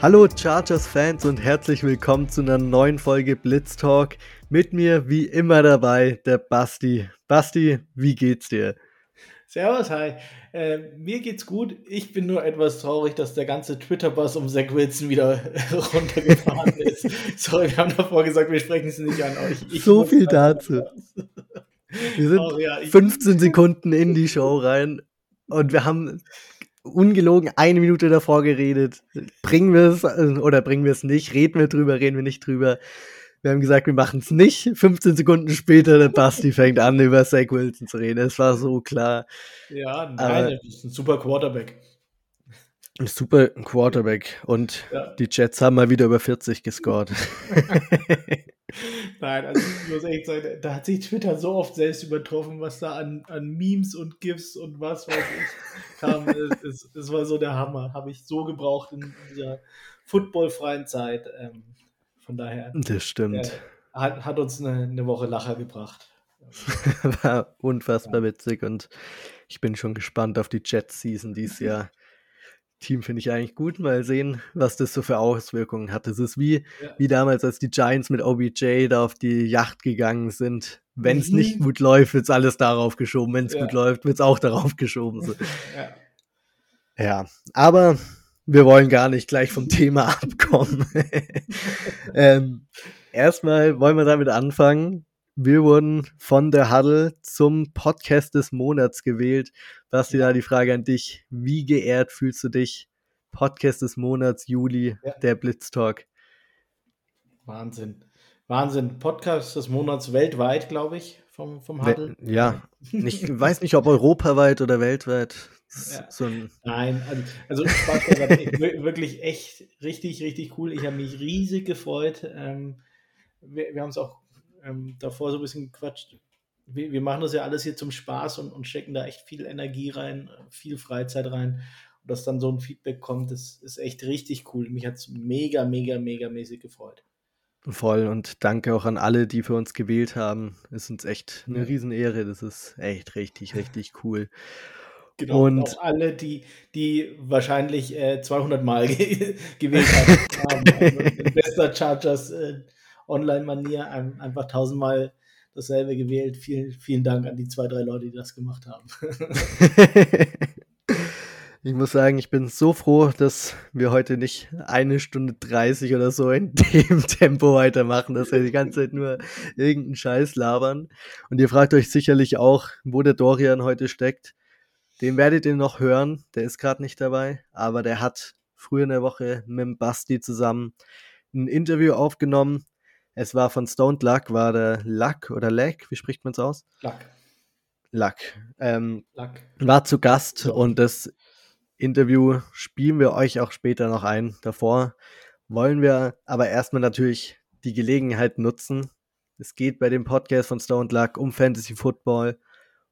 Hallo Chargers-Fans und herzlich willkommen zu einer neuen Folge Blitz Talk. Mit mir wie immer dabei der Basti. Basti, wie geht's dir? Servus, hi. Äh, mir geht's gut. Ich bin nur etwas traurig, dass der ganze Twitter-Bus um Zach Wilson wieder runtergefahren ist. Sorry, wir haben davor gesagt, wir sprechen es nicht an euch. Ich so viel dazu. Wir sind oh, ja, 15 Sekunden in die Show rein und wir haben ungelogen eine Minute davor geredet. Bringen wir es äh, oder bringen wir es nicht? Reden wir drüber, reden wir nicht drüber? Wir haben gesagt, wir machen es nicht. 15 Sekunden später, der Basti fängt an, über Zach Wilson zu reden. Es war so klar. Ja, nein, das ist ein super Quarterback. Ein super Quarterback. Und ja. die Jets haben mal wieder über 40 gescored. Nein, also ich muss echt sagen, da hat sich Twitter so oft selbst übertroffen, was da an, an Memes und GIFs und was weiß ich kam. es, es, war so der Hammer. Habe ich so gebraucht in dieser footballfreien Zeit. Ähm, von daher. Das stimmt. Äh, hat, hat uns eine, eine Woche Lacher gebracht. War unfassbar ja. witzig und ich bin schon gespannt auf die Jet-Season dieses Jahr. Team finde ich eigentlich gut. Mal sehen, was das so für Auswirkungen hat. Es ist wie, ja. wie damals, als die Giants mit OBJ da auf die Yacht gegangen sind. Wenn es mhm. nicht gut läuft, wird es alles darauf geschoben. Wenn es ja. gut läuft, wird es auch darauf geschoben. So. ja. ja, aber wir wollen gar nicht gleich vom Thema abkommen. ähm, erstmal wollen wir damit anfangen. Wir wurden von der Huddle zum Podcast des Monats gewählt. Basti, da die Frage an dich. Wie geehrt fühlst du dich? Podcast des Monats, Juli, ja. der Blitztalk. Wahnsinn. Wahnsinn. Podcast des Monats weltweit, glaube ich, vom, vom Huddle. Ja, ich weiß nicht, ob europaweit oder weltweit. Ja. So Nein, also, also wirklich echt richtig, richtig cool. Ich habe mich riesig gefreut. Ähm, wir, wir haben es auch ähm, davor so ein bisschen gequatscht. Wir, wir, machen das ja alles hier zum Spaß und, und stecken da echt viel Energie rein, viel Freizeit rein. Und dass dann so ein Feedback kommt, das ist echt richtig cool. Mich hat es mega, mega, mega mäßig gefreut. Voll und danke auch an alle, die für uns gewählt haben. Es ist uns echt eine Riesenehre. Das ist echt richtig, richtig cool. Genau, und, auch alle, die, die wahrscheinlich äh, 200 Mal ge gewählt haben, also bester Chargers äh, Online-Manier einfach tausendmal dasselbe gewählt. Vielen, vielen Dank an die zwei, drei Leute, die das gemacht haben. ich muss sagen, ich bin so froh, dass wir heute nicht eine Stunde 30 oder so in dem Tempo weitermachen, dass wir die ganze Zeit nur irgendeinen Scheiß labern. Und ihr fragt euch sicherlich auch, wo der Dorian heute steckt. Den werdet ihr noch hören. Der ist gerade nicht dabei, aber der hat früher in der Woche mit dem Basti zusammen ein Interview aufgenommen. Es war von Stoned Luck, war der Luck oder Lack, wie spricht man es aus? Luck. Luck. Ähm, Luck. War zu Gast so. und das Interview spielen wir euch auch später noch ein. Davor wollen wir aber erstmal natürlich die Gelegenheit nutzen. Es geht bei dem Podcast von Stoned Luck um Fantasy Football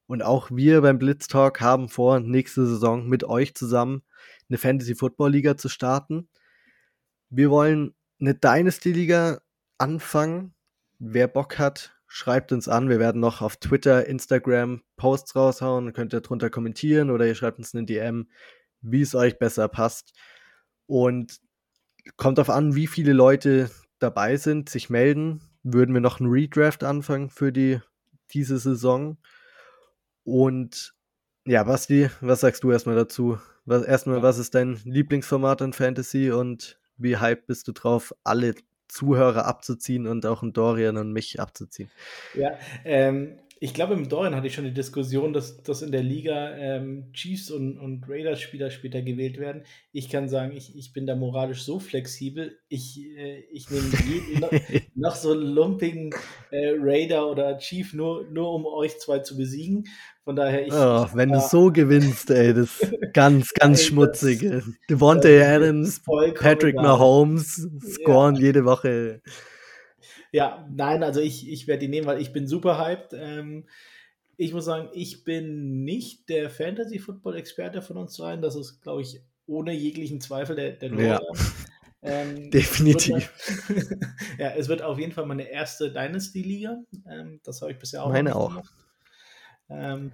und auch wir beim Blitz Talk haben vor, nächste Saison mit euch zusammen eine Fantasy Football Liga zu starten. Wir wollen eine Dynasty Liga anfangen. Wer Bock hat, schreibt uns an. Wir werden noch auf Twitter, Instagram Posts raushauen. Könnt ihr drunter kommentieren oder ihr schreibt uns eine DM, wie es euch besser passt. Und kommt darauf an, wie viele Leute dabei sind, sich melden. Würden wir noch einen Redraft anfangen für die, diese Saison? Und ja, Basti, was sagst du erstmal dazu? Was, erstmal, was ist dein Lieblingsformat in Fantasy und wie hype bist du drauf, alle Zuhörer abzuziehen und auch einen Dorian und mich abzuziehen? Ja, ähm, ich glaube, im Dorian hatte ich schon die Diskussion, dass, dass in der Liga ähm, Chiefs und, und Raiders-Spieler später gewählt werden. Ich kann sagen, ich, ich bin da moralisch so flexibel. Ich, äh, ich nehme jeden noch, noch, so lumpigen äh, Raider oder Chief nur, nur um euch zwei zu besiegen. Von daher, ich. Oh, wenn du so gewinnst, ey, das ganz, ganz schmutzig. Devontae Adams, Patrick Mahomes scoren ja. jede Woche. Ja, nein, also ich, ich werde die nehmen, weil ich bin super hyped. Ähm, ich muss sagen, ich bin nicht der Fantasy-Football-Experte von uns dreien. Das ist, glaube ich, ohne jeglichen Zweifel der, der ja. Ähm, Definitiv. Es ja, es wird auf jeden Fall meine erste Dynasty-Liga. Ähm, das habe ich bisher auch. Meine auch. Ähm,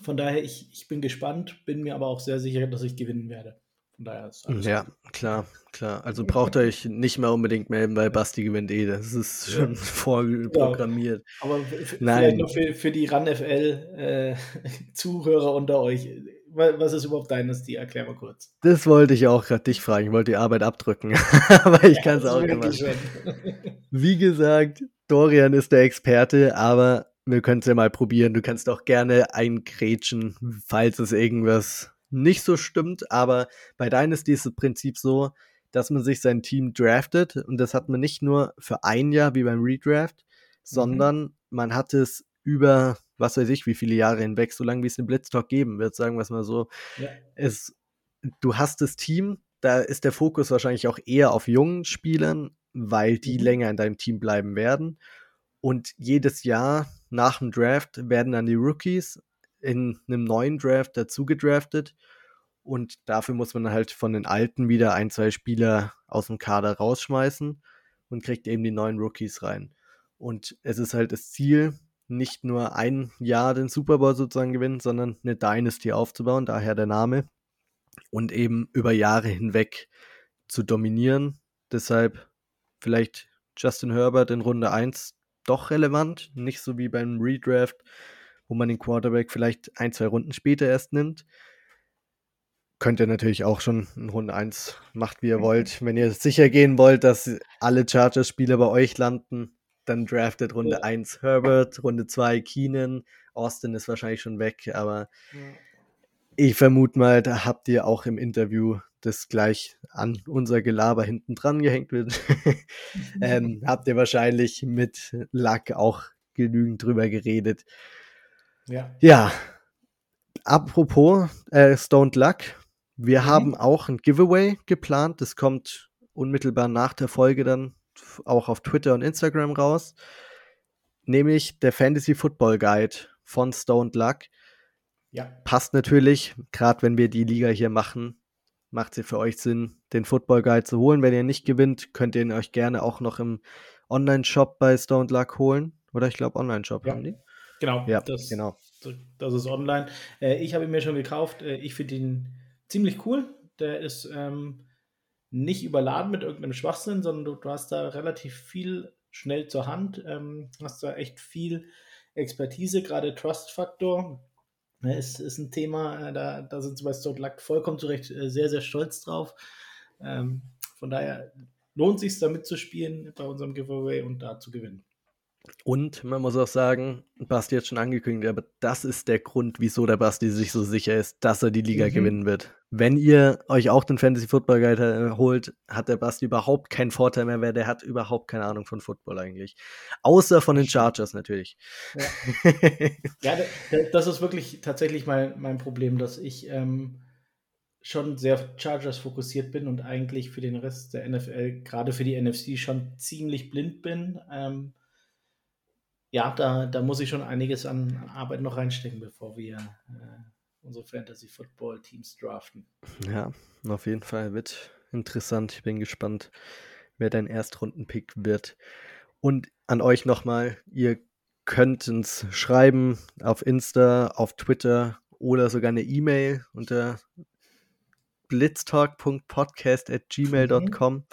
von daher, ich, ich bin gespannt, bin mir aber auch sehr sicher, dass ich gewinnen werde. Von daher ist alles Ja, gut. klar, klar. Also braucht ihr euch nicht mehr unbedingt melden, weil Basti gewinnt eh. Das ist schon ja. vorprogrammiert. Ja, aber vielleicht noch für, für die RAN-FL-Zuhörer äh, unter euch. Was ist überhaupt Dynasty? Erklär mal kurz. Das wollte ich auch gerade dich fragen. Ich wollte die Arbeit abdrücken. aber ich ja, kann es auch gemacht. Wie gesagt, Dorian ist der Experte, aber wir können es ja mal probieren. Du kannst auch gerne eingrätschen, falls es irgendwas nicht so stimmt. Aber bei Dynasty ist das Prinzip so, dass man sich sein Team draftet. Und das hat man nicht nur für ein Jahr wie beim Redraft, mhm. sondern man hat es über, was weiß ich, wie viele Jahre hinweg, so lange wie es einen Blitztalk geben wird, sagen wir es mal so. Ja. Es, du hast das Team, da ist der Fokus wahrscheinlich auch eher auf jungen Spielern, weil die mhm. länger in deinem Team bleiben werden. Und jedes Jahr nach dem Draft werden dann die Rookies in einem neuen Draft dazu gedraftet. Und dafür muss man halt von den alten wieder ein, zwei Spieler aus dem Kader rausschmeißen und kriegt eben die neuen Rookies rein. Und es ist halt das Ziel, nicht nur ein Jahr den Super Bowl sozusagen gewinnen, sondern eine Dynasty aufzubauen, daher der Name. Und eben über Jahre hinweg zu dominieren. Deshalb vielleicht Justin Herbert in Runde 1 doch relevant, nicht so wie beim Redraft, wo man den Quarterback vielleicht ein, zwei Runden später erst nimmt. Könnt ihr natürlich auch schon in Runde 1 macht, wie ihr wollt. Wenn ihr sicher gehen wollt, dass alle Chargers-Spieler bei euch landen, dann draftet Runde ja. 1 Herbert, Runde 2 Keenan. Austin ist wahrscheinlich schon weg, aber ja. ich vermute mal, da habt ihr auch im Interview das gleich an unser Gelaber hinten dran gehängt wird, ähm, habt ihr wahrscheinlich mit Luck auch genügend drüber geredet. Ja. Ja. Apropos äh, Stoned Luck, wir mhm. haben auch ein Giveaway geplant. Das kommt unmittelbar nach der Folge dann auch auf Twitter und Instagram raus. Nämlich der Fantasy Football Guide von Stoned Luck. Ja. Passt natürlich, gerade wenn wir die Liga hier machen, macht es für euch Sinn, den Football Guide zu holen. Wenn ihr nicht gewinnt, könnt ihr ihn euch gerne auch noch im Online-Shop bei Stone Luck holen. Oder ich glaube, Online-Shop ja. haben die. Genau, ja, das, genau. Das ist online. Äh, ich habe ihn mir schon gekauft. Äh, ich finde ihn ziemlich cool. Der ist ähm, nicht überladen mit irgendeinem Schwachsinn, sondern du, du, hast da relativ viel schnell zur Hand. Ähm, hast da echt viel Expertise, gerade Trust-Faktor Ne, ist, ist ein Thema, äh, da, da sind sie bei Stone Luck vollkommen zurecht äh, sehr, sehr stolz drauf. Ähm, von daher lohnt sich da mitzuspielen bei unserem Giveaway und da zu gewinnen. Und man muss auch sagen, Basti hat schon angekündigt, aber das ist der Grund, wieso der Basti sich so sicher ist, dass er die Liga mhm. gewinnen wird. Wenn ihr euch auch den Fantasy Football Guide äh, holt, hat der Basti überhaupt keinen Vorteil mehr, weil der hat überhaupt keine Ahnung von Football eigentlich. Außer von den Chargers natürlich. Ja, ja das ist wirklich tatsächlich mein, mein Problem, dass ich ähm, schon sehr Chargers fokussiert bin und eigentlich für den Rest der NFL, gerade für die NFC, schon ziemlich blind bin. Ähm, ja, da, da muss ich schon einiges an Arbeit noch reinstecken, bevor wir äh, unsere Fantasy Football Teams draften. Ja, auf jeden Fall wird interessant. Ich bin gespannt, wer dein Erstrunden-Pick wird. Und an euch nochmal, ihr könnt uns schreiben auf Insta, auf Twitter oder sogar eine E-Mail unter blitztalk.podcast at gmail.com mhm.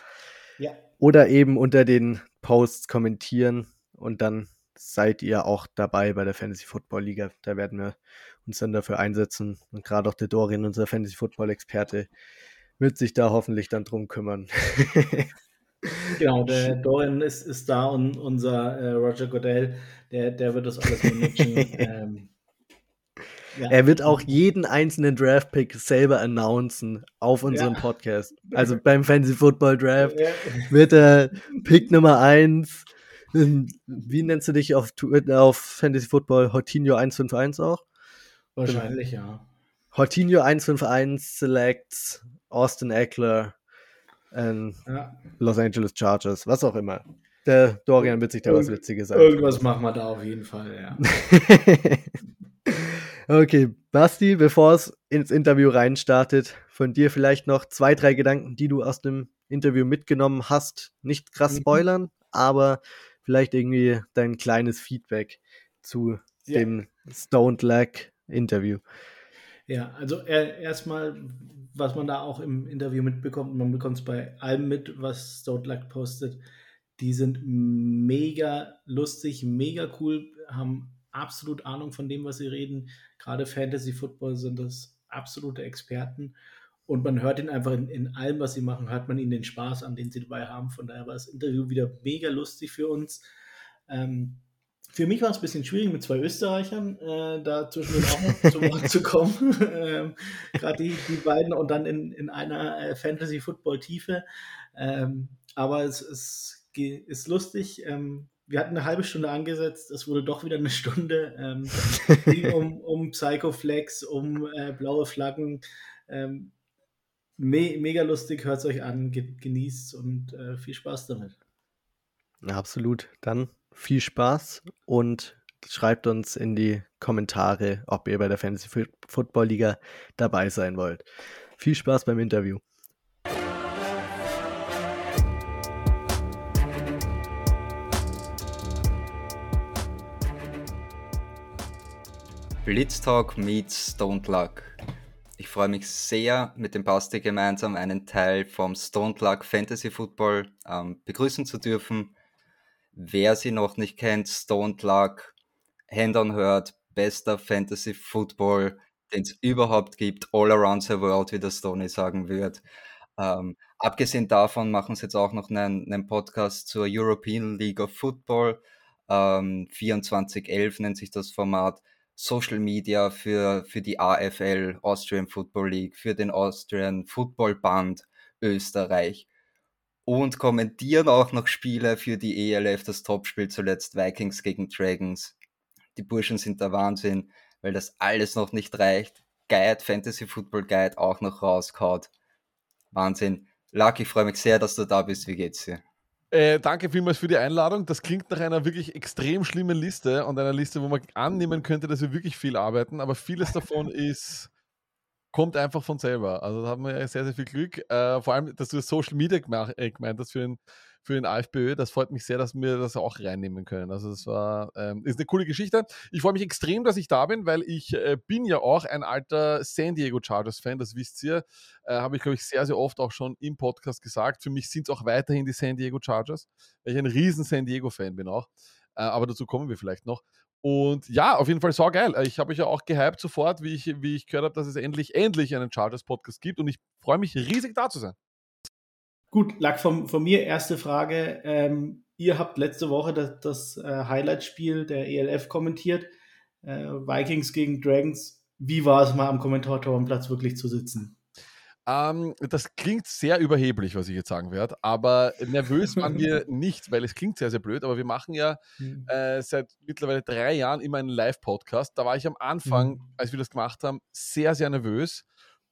ja. oder eben unter den Posts kommentieren und dann seid ihr auch dabei bei der Fantasy Football Liga. Da werden wir uns dann dafür einsetzen. Und gerade auch der Dorian, unser Fantasy Football Experte, wird sich da hoffentlich dann drum kümmern. genau, der Dorian ist, ist da und unser äh, Roger Goodell, der, der wird das alles managen. ähm, ja. Er wird auch jeden einzelnen Draft-Pick selber announcen auf unserem ja. Podcast. Also beim Fantasy Football Draft wird er Pick Nummer 1 wie nennst du dich auf, auf Fantasy Football? Hortinho 151 auch? Wahrscheinlich, ja. Hortinho 151 selects Austin Eckler and ja. Los Angeles Chargers, was auch immer. Der Dorian wird sich da Irgend was Witziges sagen. Irgendwas machen wir da auf jeden Fall, ja. okay, Basti, bevor es ins Interview reinstartet, von dir vielleicht noch zwei, drei Gedanken, die du aus dem Interview mitgenommen hast. Nicht krass mhm. spoilern, aber vielleicht irgendwie dein kleines Feedback zu ja. dem Stoned Lag Interview. Ja, also erstmal, was man da auch im Interview mitbekommt, man bekommt es bei allem mit, was Stoutlack postet. Die sind mega lustig, mega cool, haben absolut Ahnung von dem, was sie reden. Gerade Fantasy Football sind das absolute Experten. Und man hört ihn einfach in, in, allem, was sie machen, hört man ihnen den Spaß an, den sie dabei haben. Von daher war das Interview wieder mega lustig für uns. Ähm, für mich war es ein bisschen schwierig, mit zwei Österreichern äh, da zwischendurch auch noch zu Wort zu kommen. ähm, Gerade die, die beiden und dann in, in einer äh, Fantasy-Football-Tiefe. Ähm, aber es, es ist lustig. Ähm, wir hatten eine halbe Stunde angesetzt, es wurde doch wieder eine Stunde. Ähm, um, um Psychoflex, um äh, blaue Flaggen. Ähm, me mega lustig, hört es euch an, genießt und äh, viel Spaß damit. absolut. Dann viel Spaß und schreibt uns in die Kommentare, ob ihr bei der Fantasy Football Liga dabei sein wollt. Viel Spaß beim Interview. Blitztalk meets Stone Luck. Ich freue mich sehr, mit dem Basti gemeinsam einen Teil vom Stone Luck Fantasy Football ähm, begrüßen zu dürfen. Wer sie noch nicht kennt, Stone Luck, Hand on Hurt, bester Fantasy Football, den es überhaupt gibt, all around the world, wie der Stoney sagen wird. Ähm, abgesehen davon machen sie jetzt auch noch einen, einen Podcast zur European League of Football. Ähm, 2411 nennt sich das Format. Social Media für, für die AFL, Austrian Football League, für den Austrian Football Band Österreich und kommentieren auch noch Spiele für die ELF, das Topspiel zuletzt Vikings gegen Dragons. Die Burschen sind der Wahnsinn, weil das alles noch nicht reicht. Guide, Fantasy Football Guide auch noch rauskaut. Wahnsinn. Luck, ich freue mich sehr, dass du da bist. Wie geht's dir? Äh, danke vielmals für die Einladung. Das klingt nach einer wirklich extrem schlimmen Liste und einer Liste, wo man annehmen könnte, dass wir wirklich viel arbeiten, aber vieles davon ist, kommt einfach von selber. Also da haben wir sehr, sehr viel Glück. Äh, vor allem, dass du das Social Media äh, gemeint hast für den für den AFPÖ. Das freut mich sehr, dass wir das auch reinnehmen können. Also das war, ähm, ist eine coole Geschichte. Ich freue mich extrem, dass ich da bin, weil ich äh, bin ja auch ein alter San Diego Chargers Fan, das wisst ihr. Äh, Habe ich, glaube ich, sehr, sehr oft auch schon im Podcast gesagt. Für mich sind es auch weiterhin die San Diego Chargers, weil ich ein riesen San Diego Fan bin auch. Äh, aber dazu kommen wir vielleicht noch. Und ja, auf jeden Fall so geil. Ich habe euch ja auch gehypt sofort, wie ich, wie ich gehört habe, dass es endlich, endlich einen Chargers-Podcast gibt. Und ich freue mich riesig da zu sein. Gut, lag von, von mir erste Frage. Ähm, ihr habt letzte Woche das, das äh, Highlight-Spiel der ELF kommentiert. Äh, Vikings gegen Dragons. Wie war es mal am Kommentatorenplatz wirklich zu sitzen? Ähm, das klingt sehr überheblich, was ich jetzt sagen werde, aber nervös waren wir nicht, weil es klingt sehr, sehr blöd, aber wir machen ja mhm. äh, seit mittlerweile drei Jahren immer einen Live-Podcast. Da war ich am Anfang, mhm. als wir das gemacht haben, sehr, sehr nervös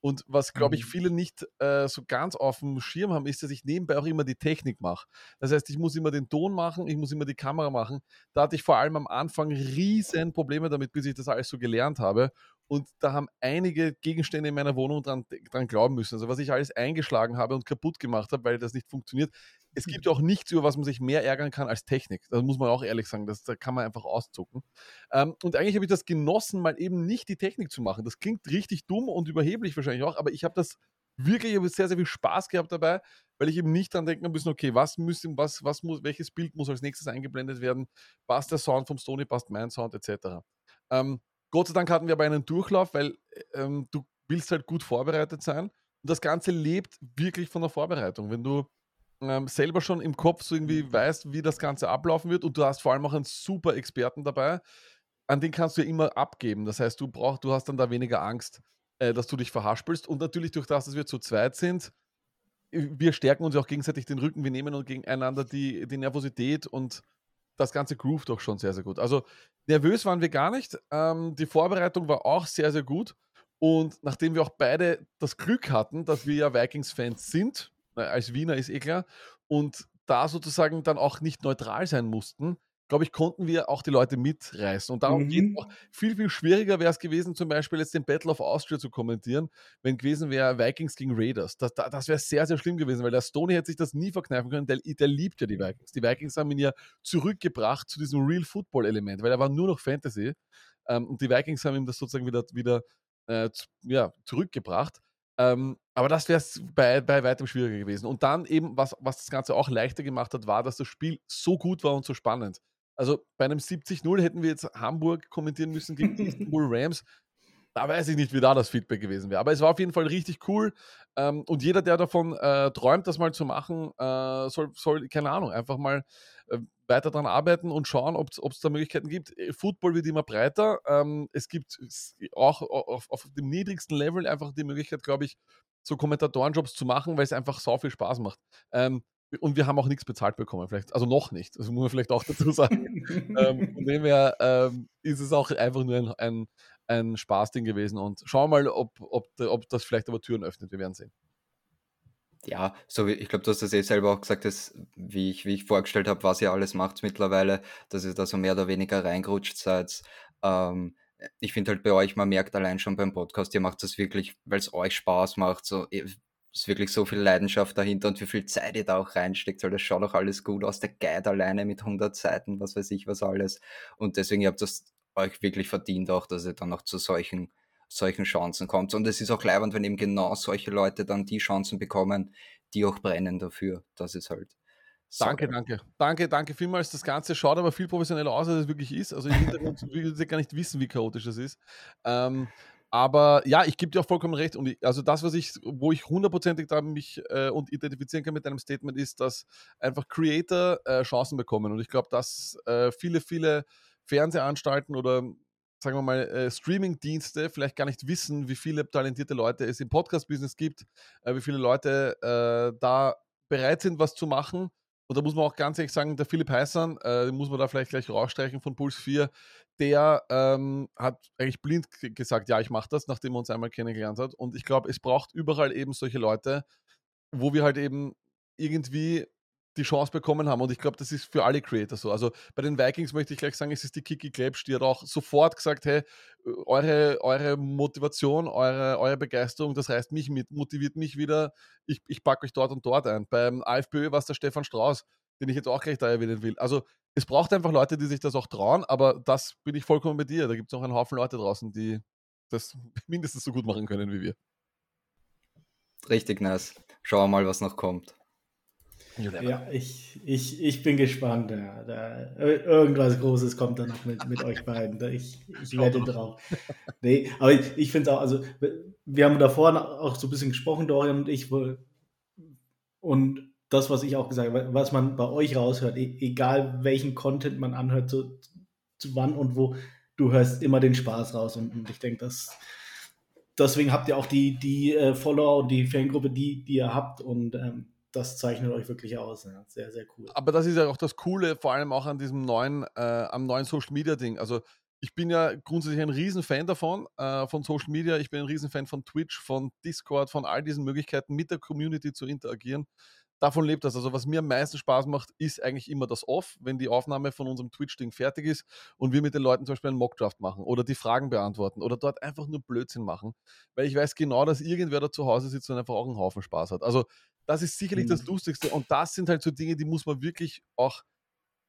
und was, glaube ich, mhm. viele nicht äh, so ganz auf dem Schirm haben, ist, dass ich nebenbei auch immer die Technik mache. Das heißt, ich muss immer den Ton machen, ich muss immer die Kamera machen. Da hatte ich vor allem am Anfang riesen Probleme damit, bis ich das alles so gelernt habe. Und da haben einige Gegenstände in meiner Wohnung dran, dran glauben müssen. Also was ich alles eingeschlagen habe und kaputt gemacht habe, weil das nicht funktioniert. Es gibt ja auch nichts, über was man sich mehr ärgern kann als Technik. Das muss man auch ehrlich sagen. Das, da kann man einfach auszucken. Ähm, und eigentlich habe ich das genossen, mal eben nicht die Technik zu machen. Das klingt richtig dumm und überheblich wahrscheinlich auch, aber ich habe das wirklich ich sehr, sehr viel Spaß gehabt dabei, weil ich eben nicht dran denken müssen, okay, was müsste, was, was muss, welches Bild muss als nächstes eingeblendet werden, passt der Sound vom Stony, passt mein Sound, etc. Ähm, Gott sei Dank hatten wir aber einen Durchlauf, weil ähm, du willst halt gut vorbereitet sein. Und das Ganze lebt wirklich von der Vorbereitung. Wenn du ähm, selber schon im Kopf so irgendwie weißt, wie das Ganze ablaufen wird und du hast vor allem auch einen super Experten dabei, an den kannst du ja immer abgeben. Das heißt, du brauchst, du hast dann da weniger Angst, äh, dass du dich verhaspelst. Und natürlich durch das, dass wir zu zweit sind, wir stärken uns auch gegenseitig den Rücken, wir nehmen uns gegeneinander die, die Nervosität und das ganze Groove doch schon sehr, sehr gut. Also nervös waren wir gar nicht. Ähm, die Vorbereitung war auch sehr, sehr gut. Und nachdem wir auch beide das Glück hatten, dass wir ja Vikings-Fans sind, als Wiener ist eh klar, und da sozusagen dann auch nicht neutral sein mussten, glaube ich, konnten wir auch die Leute mitreißen. Und darum mhm. geht es auch viel, viel schwieriger wäre es gewesen, zum Beispiel jetzt den Battle of Austria zu kommentieren, wenn gewesen wäre Vikings gegen Raiders. Das, das wäre sehr, sehr schlimm gewesen, weil der Stoney hätte sich das nie verkneifen können. Der, der liebt ja die Vikings. Die Vikings haben ihn ja zurückgebracht zu diesem Real Football-Element, weil er war nur noch Fantasy. Ähm, und die Vikings haben ihm das sozusagen wieder, wieder äh, ja, zurückgebracht. Ähm, aber das wäre bei, bei weitem schwieriger gewesen. Und dann eben, was, was das Ganze auch leichter gemacht hat, war, dass das Spiel so gut war und so spannend. Also bei einem 70-0 hätten wir jetzt Hamburg kommentieren müssen gegen die Rams. Da weiß ich nicht, wie da das Feedback gewesen wäre. Aber es war auf jeden Fall richtig cool. Ähm, und jeder, der davon äh, träumt, das mal zu machen, äh, soll, soll, keine Ahnung, einfach mal äh, weiter daran arbeiten und schauen, ob es da Möglichkeiten gibt. Äh, Football wird immer breiter. Ähm, es gibt auch auf, auf, dem niedrigsten Level einfach die Möglichkeit, glaube ich, so Kommentatorenjobs zu machen, weil es einfach so viel Spaß macht. Ähm, und wir haben auch nichts bezahlt bekommen, vielleicht, also noch nicht, das muss man vielleicht auch dazu sagen. ähm, von dem her ähm, ist es auch einfach nur ein, ein, ein Spaßding gewesen und schauen wir mal, ob, ob, ob das vielleicht aber Türen öffnet, wir werden sehen. Ja, so wie, ich glaube, du hast das eh selber auch gesagt, dass, wie, ich, wie ich vorgestellt habe, was ihr alles macht mittlerweile, dass ihr da so mehr oder weniger reingerutscht seid. Ähm, ich finde halt bei euch, man merkt allein schon beim Podcast, ihr macht das wirklich, weil es euch Spaß macht. So, ist wirklich so viel Leidenschaft dahinter und wie viel Zeit ihr da auch reinsteckt, weil das schaut auch alles gut aus. Der Guide alleine mit 100 Seiten, was weiß ich, was alles. Und deswegen habt ihr das euch wirklich verdient auch, dass ihr dann noch zu solchen, solchen Chancen kommt. Und es ist auch leibend, wenn eben genau solche Leute dann die Chancen bekommen, die auch brennen dafür. Das ist halt. Danke, danke. Danke, danke vielmals. Das Ganze schaut aber viel professioneller aus, als es wirklich ist. Also im Hintergrund will ich gar nicht wissen, wie chaotisch es ist. Ähm, aber ja, ich gebe dir auch vollkommen recht. Und ich, also das, was ich, wo ich hundertprozentig da mich äh, und identifizieren kann mit deinem Statement, ist, dass einfach Creator äh, Chancen bekommen. Und ich glaube, dass äh, viele, viele Fernsehanstalten oder sagen wir mal, äh, Streaming-Dienste vielleicht gar nicht wissen, wie viele talentierte Leute es im Podcast-Business gibt, äh, wie viele Leute äh, da bereit sind, was zu machen. Und da muss man auch ganz ehrlich sagen, der Philipp Heißern, äh, muss man da vielleicht gleich rausstreichen von Puls 4, der ähm, hat eigentlich blind gesagt, ja, ich mache das, nachdem er uns einmal kennengelernt hat. Und ich glaube, es braucht überall eben solche Leute, wo wir halt eben irgendwie die Chance bekommen haben. Und ich glaube, das ist für alle Creator so. Also bei den Vikings möchte ich gleich sagen, es ist die Kiki Klebsch, die hat auch sofort gesagt, hey, eure, eure Motivation, eure, eure Begeisterung, das reißt mich mit, motiviert mich wieder, ich, ich packe euch dort und dort ein. Beim AFPÖ war es der Stefan Strauß, den ich jetzt auch gleich da erwähnen will. Also es braucht einfach Leute, die sich das auch trauen, aber das bin ich vollkommen bei dir. Da gibt es noch einen Haufen Leute draußen, die das mindestens so gut machen können wie wir. Richtig nice. Schauen wir mal, was noch kommt. Ja, ich, ich, ich bin gespannt. Ja. Da, irgendwas Großes kommt dann noch mit, mit euch beiden. Ich, ich wette drauf. Nee, aber ich, ich finde es auch, also wir haben davor auch so ein bisschen gesprochen, Dorian und ich, und das, was ich auch gesagt habe, was man bei euch raushört, e, egal welchen Content man anhört, zu, zu wann und wo, du hörst immer den Spaß raus. Und, und ich denke, dass deswegen habt ihr auch die, die äh, Follower und die Fangruppe, die, die ihr habt. Und ähm, das zeichnet euch wirklich aus. Ja. Sehr, sehr cool. Aber das ist ja auch das Coole, vor allem auch an diesem neuen, äh, am neuen Social Media Ding. Also ich bin ja grundsätzlich ein Riesenfan davon, äh, von Social Media. Ich bin ein Riesenfan von Twitch, von Discord, von all diesen Möglichkeiten, mit der Community zu interagieren davon lebt das. Also was mir am meisten Spaß macht, ist eigentlich immer das Off, wenn die Aufnahme von unserem Twitch-Ding fertig ist und wir mit den Leuten zum Beispiel einen Mockdraft machen oder die Fragen beantworten oder dort einfach nur Blödsinn machen, weil ich weiß genau, dass irgendwer da zu Hause sitzt und einfach auch einen Haufen Spaß hat. Also das ist sicherlich mhm. das Lustigste und das sind halt so Dinge, die muss man wirklich auch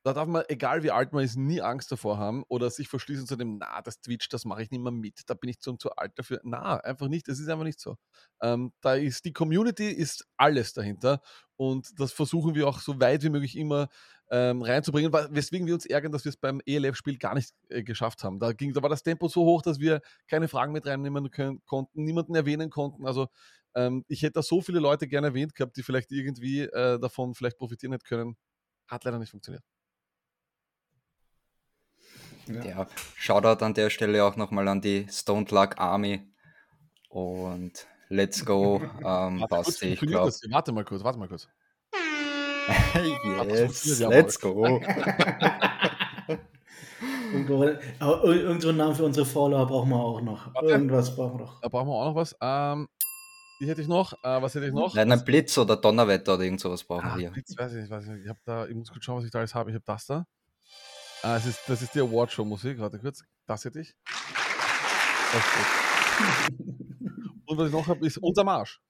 da darf man, egal wie alt man ist, nie Angst davor haben oder sich verschließen zu dem, na, das Twitch, das mache ich nicht mehr mit, da bin ich zu, zu alt dafür. Na, einfach nicht, das ist einfach nicht so. Ähm, da ist die Community ist alles dahinter und das versuchen wir auch so weit wie möglich immer ähm, reinzubringen, weswegen wir uns ärgern, dass wir es beim ELF-Spiel gar nicht äh, geschafft haben. Da, ging, da war das Tempo so hoch, dass wir keine Fragen mit reinnehmen können, konnten, niemanden erwähnen konnten. Also ähm, ich hätte da so viele Leute gerne erwähnt gehabt, die vielleicht irgendwie äh, davon vielleicht profitieren hätten können. Hat leider nicht funktioniert. Ja. ja, Shoutout an der Stelle auch nochmal an die Stone Luck Army und let's go, ähm, Basti, ich glaube. Warte mal kurz, warte mal kurz. yes, let's go. Irgendwo, irgendeinen Namen für unsere Follower brauchen wir auch noch. Warte. Irgendwas brauchen wir noch. Da brauchen wir auch noch was. Ähm, die hätte ich noch. Äh, was hätte ich noch? Nein, ein Blitz oder Donnerwetter oder irgend sowas brauchen ah, wir. Blitz, weiß ich nicht. Weiß ich, nicht. Ich, da, ich muss kurz schauen, was ich da alles habe. Ich habe das da. Ah, das, ist, das ist die Awardshow-Musik. Warte kurz. Das hätte ich. Das Und was ich noch habe, ist unser Marsch.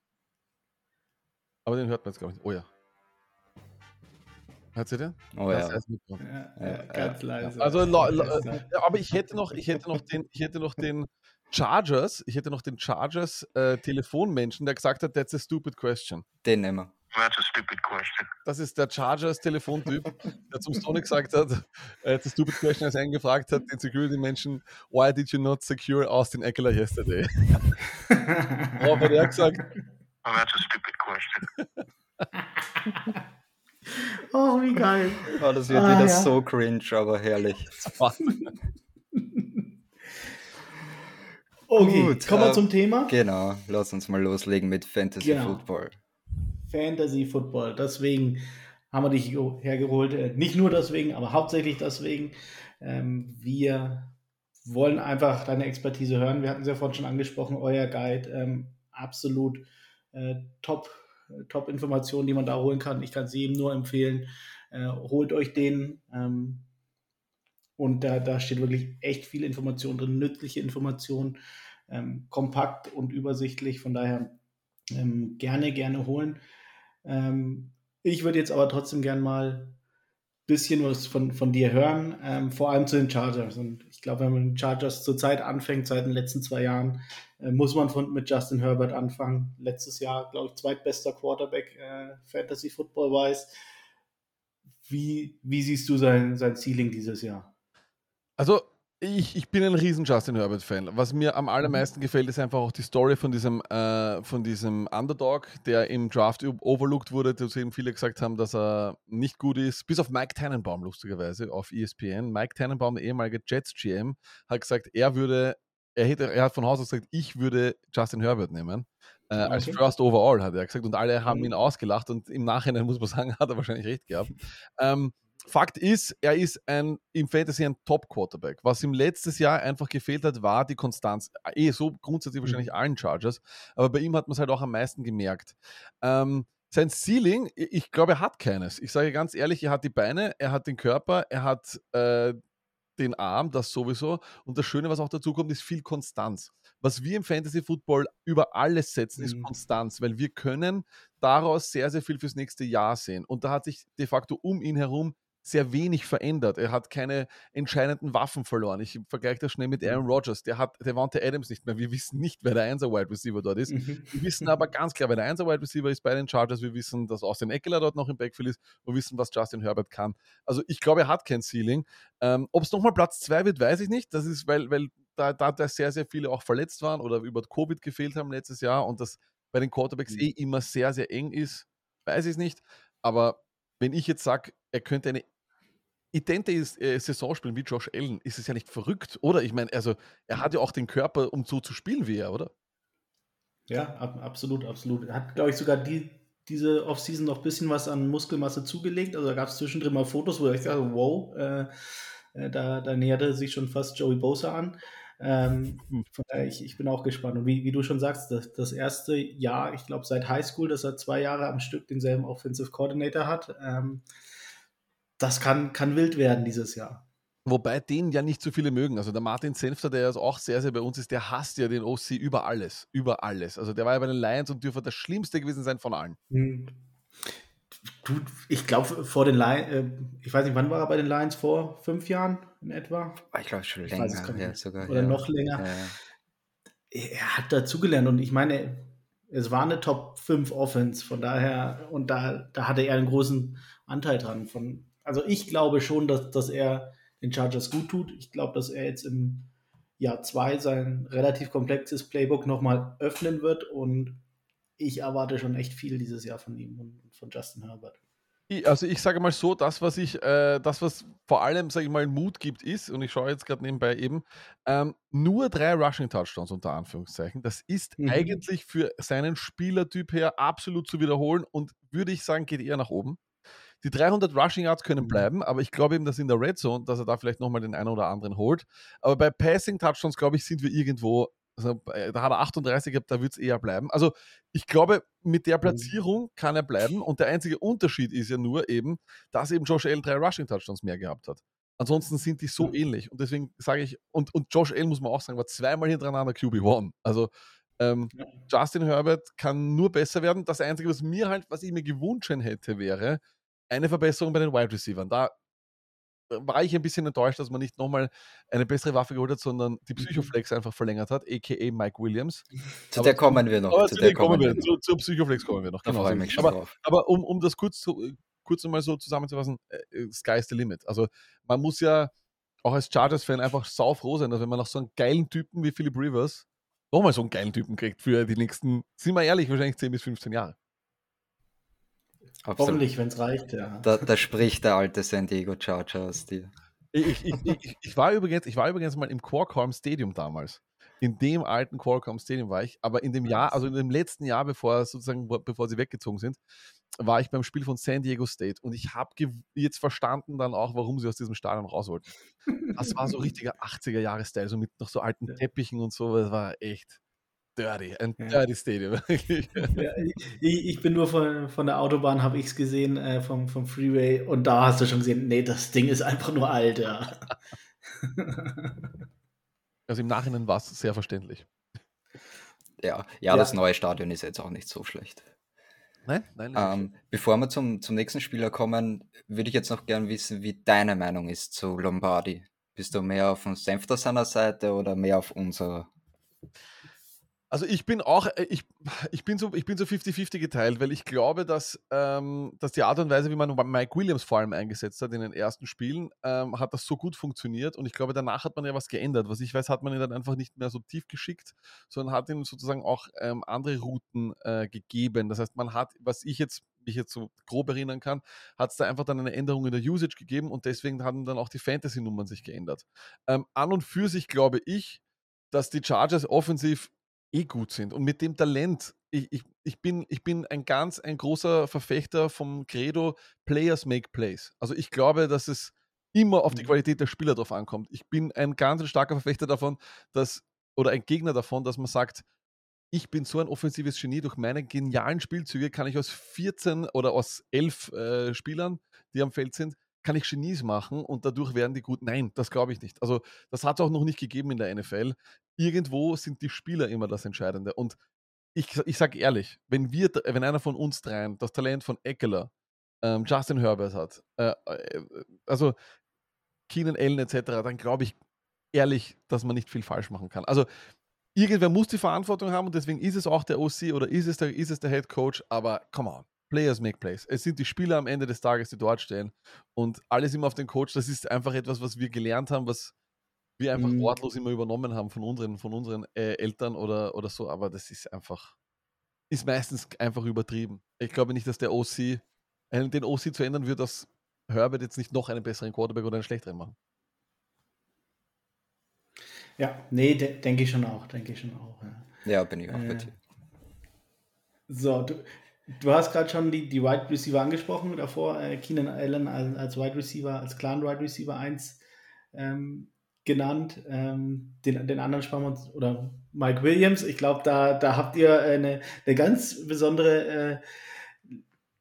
Aber den hört man jetzt, glaube ich. Oh ja. Hört ihr den? Oh ja. ja, ja. Ganz leise. Also, aber ich hätte noch, ich hätte noch den, ich hätte noch den, Chargers, ich hätte noch den Chargers äh, Telefonmenschen, der gesagt hat, that's a stupid question. Den nehmen wir. That's a stupid question. Das ist der Chargers Telefontyp, der zum Sony gesagt hat, äh, it's a stupid question, als er ihn gefragt hat, den Security-Menschen, why did you not secure Austin Eckler yesterday? Darauf hat er gesagt, oh, that's a stupid question. oh, wie geil. Oh, das wird ah, wieder ja. so cringe, aber herrlich. Okay, Gut, kommen wir äh, zum Thema. Genau, lass uns mal loslegen mit Fantasy genau. Football. Fantasy Football, deswegen haben wir dich hergeholt. Äh, nicht nur deswegen, aber hauptsächlich deswegen. Ähm, wir wollen einfach deine Expertise hören. Wir hatten es ja vorhin schon angesprochen, euer Guide. Ähm, absolut äh, top, top Informationen, die man da holen kann. Ich kann es jedem nur empfehlen. Äh, holt euch den. Ähm, und da, da steht wirklich echt viel Information drin, nützliche Informationen, ähm, kompakt und übersichtlich. Von daher ähm, gerne, gerne holen. Ähm, ich würde jetzt aber trotzdem gerne mal ein bisschen was von, von dir hören, ähm, vor allem zu den Chargers. Und ich glaube, wenn man den Chargers zurzeit anfängt, seit den letzten zwei Jahren, äh, muss man von, mit Justin Herbert anfangen. Letztes Jahr, glaube ich, zweitbester Quarterback äh, Fantasy Football weiß. Wie, wie siehst du sein, sein Ceiling dieses Jahr? Also, ich, ich bin ein riesen Justin Herbert-Fan. Was mir am allermeisten gefällt, ist einfach auch die Story von diesem, äh, von diesem Underdog, der im Draft overlooked wurde, zu dem viele gesagt haben, dass er nicht gut ist. Bis auf Mike Tannenbaum, lustigerweise, auf ESPN. Mike Tannenbaum, der ehemalige Jets-GM, hat gesagt, er würde, er, hätte, er hat von Haus aus gesagt, ich würde Justin Herbert nehmen. Äh, okay. Als First Overall, hat er gesagt. Und alle haben mhm. ihn ausgelacht und im Nachhinein, muss man sagen, hat er wahrscheinlich recht gehabt. Ähm, Fakt ist, er ist ein, im Fantasy ein Top-Quarterback. Was ihm letztes Jahr einfach gefehlt hat, war die Konstanz. Eh, so grundsätzlich mhm. wahrscheinlich allen Chargers, aber bei ihm hat man es halt auch am meisten gemerkt. Ähm, sein Ceiling, ich glaube, er hat keines. Ich sage ganz ehrlich, er hat die Beine, er hat den Körper, er hat äh, den Arm, das sowieso. Und das Schöne, was auch dazu kommt, ist viel Konstanz. Was wir im Fantasy Football über alles setzen, ist mhm. Konstanz, weil wir können daraus sehr, sehr viel fürs nächste Jahr sehen. Und da hat sich de facto um ihn herum sehr wenig verändert. Er hat keine entscheidenden Waffen verloren. Ich vergleiche das schnell mit Aaron mhm. Rodgers. Der hat Devonta Adams nicht mehr. Wir wissen nicht, wer der 1 Wide Receiver dort ist. Mhm. Wir wissen aber ganz klar, wer der 1 Wide Receiver ist bei den Chargers. Wir wissen, dass Austin Eckler dort noch im Backfield ist. Wir wissen, was Justin Herbert kann. Also ich glaube, er hat kein Ceiling. Ähm, Ob es nochmal Platz 2 wird, weiß ich nicht. Das ist, weil, weil da, da, da sehr, sehr viele auch verletzt waren oder über Covid gefehlt haben letztes Jahr und das bei den Quarterbacks mhm. eh immer sehr, sehr eng ist, weiß ich es nicht. Aber wenn ich jetzt sage, er könnte eine idente äh, Saison spielen wie Josh Allen, ist es ja nicht verrückt, oder? Ich meine, also er hat ja auch den Körper, um so zu spielen wie er, oder? Ja, ab, absolut, absolut. Er hat, glaube ich, sogar die, diese Offseason noch ein bisschen was an Muskelmasse zugelegt. Also da gab es zwischendrin mal Fotos, wo ich dachte, wow, äh, äh, da, da näherte sich schon fast Joey Bosa an. Ähm, hm. von daher, ich, ich bin auch gespannt. Und wie, wie du schon sagst, das, das erste Jahr, ich glaube seit Highschool, dass er zwei Jahre am Stück denselben Offensive Coordinator hat. Ähm, das kann, kann wild werden dieses Jahr. Wobei den ja nicht so viele mögen. Also der Martin Senfter, der ja auch sehr, sehr bei uns ist, der hasst ja den OC über alles. Über alles. Also der war ja bei den Lions und dürfte das Schlimmste gewesen sein von allen. Hm. Du, ich glaube, vor den Lions, äh, ich weiß nicht, wann war er bei den Lions? Vor fünf Jahren in etwa? Ich glaube schon länger, ich ja, sogar. Oder ja. noch länger. Ja. Er hat dazugelernt und ich meine, es war eine Top 5 Offense, von daher, und da, da hatte er einen großen Anteil dran. Von, also ich glaube schon, dass, dass er den Chargers gut tut. Ich glaube, dass er jetzt im Jahr 2 sein relativ komplexes Playbook nochmal öffnen wird und ich erwarte schon echt viel dieses Jahr von ihm und von Justin Herbert. Also ich sage mal so, das, was ich, äh, das, was vor allem, sage ich mal, Mut gibt, ist, und ich schaue jetzt gerade nebenbei eben, ähm, nur drei Rushing-Touchdowns unter Anführungszeichen. Das ist mhm. eigentlich für seinen Spielertyp her absolut zu wiederholen und würde ich sagen, geht eher nach oben. Die 300 Rushing Yards können mhm. bleiben, aber ich glaube eben, dass in der Red Zone, dass er da vielleicht nochmal den einen oder anderen holt. Aber bei Passing Touchdowns, glaube ich, sind wir irgendwo, also, äh, da hat er 38 gehabt, da wird es eher bleiben. Also ich glaube, mit der mhm. Platzierung kann er bleiben und der einzige Unterschied ist ja nur eben, dass eben Josh Allen drei Rushing Touchdowns mehr gehabt hat. Ansonsten sind die so ähnlich. Und deswegen sage ich, und, und Josh Allen muss man auch sagen, war zweimal hintereinander QB1. Also ähm, ja. Justin Herbert kann nur besser werden. Das Einzige, was mir halt, was ich mir gewünscht hätte, wäre, eine Verbesserung bei den Wide Receivers. Da war ich ein bisschen enttäuscht, dass man nicht nochmal eine bessere Waffe geholt hat, sondern die mhm. Psychoflex einfach verlängert hat, a.k.a. Mike Williams. Zu aber, der kommen wir noch. Zu, der kommen wir. Zu, zur Psychoflex kommen wir noch. Genau. aber, aber um, um das kurz, zu, kurz nochmal so zusammenzufassen, äh, Sky is the limit. Also man muss ja auch als Chargers-Fan einfach saufroh sein, dass wenn man noch so einen geilen Typen wie Philip Rivers nochmal so einen geilen Typen kriegt für die nächsten, sind wir ehrlich, wahrscheinlich 10 bis 15 Jahre. Absolut. Hoffentlich, wenn es reicht, ja. Da, da, spricht der alte San Diego Charger aus dir. Ich, ich, ich, ich, war übrigens, ich war übrigens mal im Qualcomm Stadium damals. In dem alten Qualcomm Stadium war ich, aber in dem Jahr, also in dem letzten Jahr, bevor sozusagen, bevor sie weggezogen sind, war ich beim Spiel von San Diego State und ich habe jetzt verstanden dann auch, warum sie aus diesem Stadion raus wollten. Das war so richtiger 80er-Jahre-Style, so mit noch so alten Teppichen und so, das war echt dirty, ein ja. dirty Stadium. ja, ich, ich, bin nur von, von der Autobahn, habe ich es gesehen, äh, vom, vom Freeway und da hast du schon gesehen, nee, das Ding ist einfach nur alt, ja. Also im Nachhinein war es sehr verständlich. Ja, ja, das neue Stadion ist jetzt auch nicht so schlecht. Nein, nein. Ähm, bevor wir zum, zum nächsten Spieler kommen, würde ich jetzt noch gern wissen, wie deine Meinung ist zu Lombardi. Bist du mehr auf dem Senfter seiner Seite oder mehr auf unserer? Also ich bin auch, äh, ich, ich bin so, ich bin so 50-50 geteilt, weil ich glaube, dass, ähm, dass die Art und Weise, wie man Mike Williams vor allem eingesetzt hat in den ersten Spielen, ähm, hat das so gut funktioniert und ich glaube, danach hat man ja was geändert. Was ich weiß, hat man ihn dann einfach nicht mehr so tief geschickt, sondern hat ihm sozusagen auch ähm, andere Routen äh, gegeben. Das heißt, man hat, was ich jetzt mich jetzt so grob erinnern kann, hat es da einfach dann eine Änderung in der Usage gegeben und deswegen haben dann auch die Fantasy-Nummern sich geändert. Ähm, an und für sich glaube ich, dass die Chargers offensiv eh gut sind. Und mit dem Talent, ich, ich, ich, bin, ich bin ein ganz ein großer Verfechter vom Credo Players make Plays. Also ich glaube, dass es immer auf die mhm. Qualität der Spieler drauf ankommt. Ich bin ein ganz starker Verfechter davon, dass, oder ein Gegner davon, dass man sagt, ich bin so ein offensives Genie, durch meine genialen Spielzüge kann ich aus 14 oder aus 11 äh, Spielern, die am Feld sind, kann ich Genies machen und dadurch werden die gut. Nein, das glaube ich nicht. Also das hat es auch noch nicht gegeben in der NFL. Irgendwo sind die Spieler immer das Entscheidende. Und ich, ich sage ehrlich, wenn wir, wenn einer von uns dreien das Talent von Eckler, ähm, Justin Herbert hat, äh, äh, also Keenan Allen etc., dann glaube ich ehrlich, dass man nicht viel falsch machen kann. Also irgendwer muss die Verantwortung haben und deswegen ist es auch der OC oder ist es der, ist es der Head Coach, aber come on. Players make plays. Es sind die Spieler am Ende des Tages, die dort stehen. Und alles immer auf den Coach. Das ist einfach etwas, was wir gelernt haben, was wir einfach mhm. wortlos immer übernommen haben von unseren, von unseren äh, Eltern oder, oder so. Aber das ist einfach, ist meistens einfach übertrieben. Ich glaube nicht, dass der OC, äh, den OC zu ändern wird, dass Herbert jetzt nicht noch einen besseren Quarterback oder einen schlechteren machen. Ja, nee, de denke ich schon auch, denke ich schon auch. Ja, ja bin ich auch äh, mit So, du, Du hast gerade schon die, die Wide Receiver angesprochen, davor äh, Keenan Allen als, als Wide Receiver, als Clan Wide Receiver 1 ähm, genannt. Ähm, den, den anderen sparen wir uns, oder Mike Williams, ich glaube, da, da habt ihr eine, eine ganz besondere äh,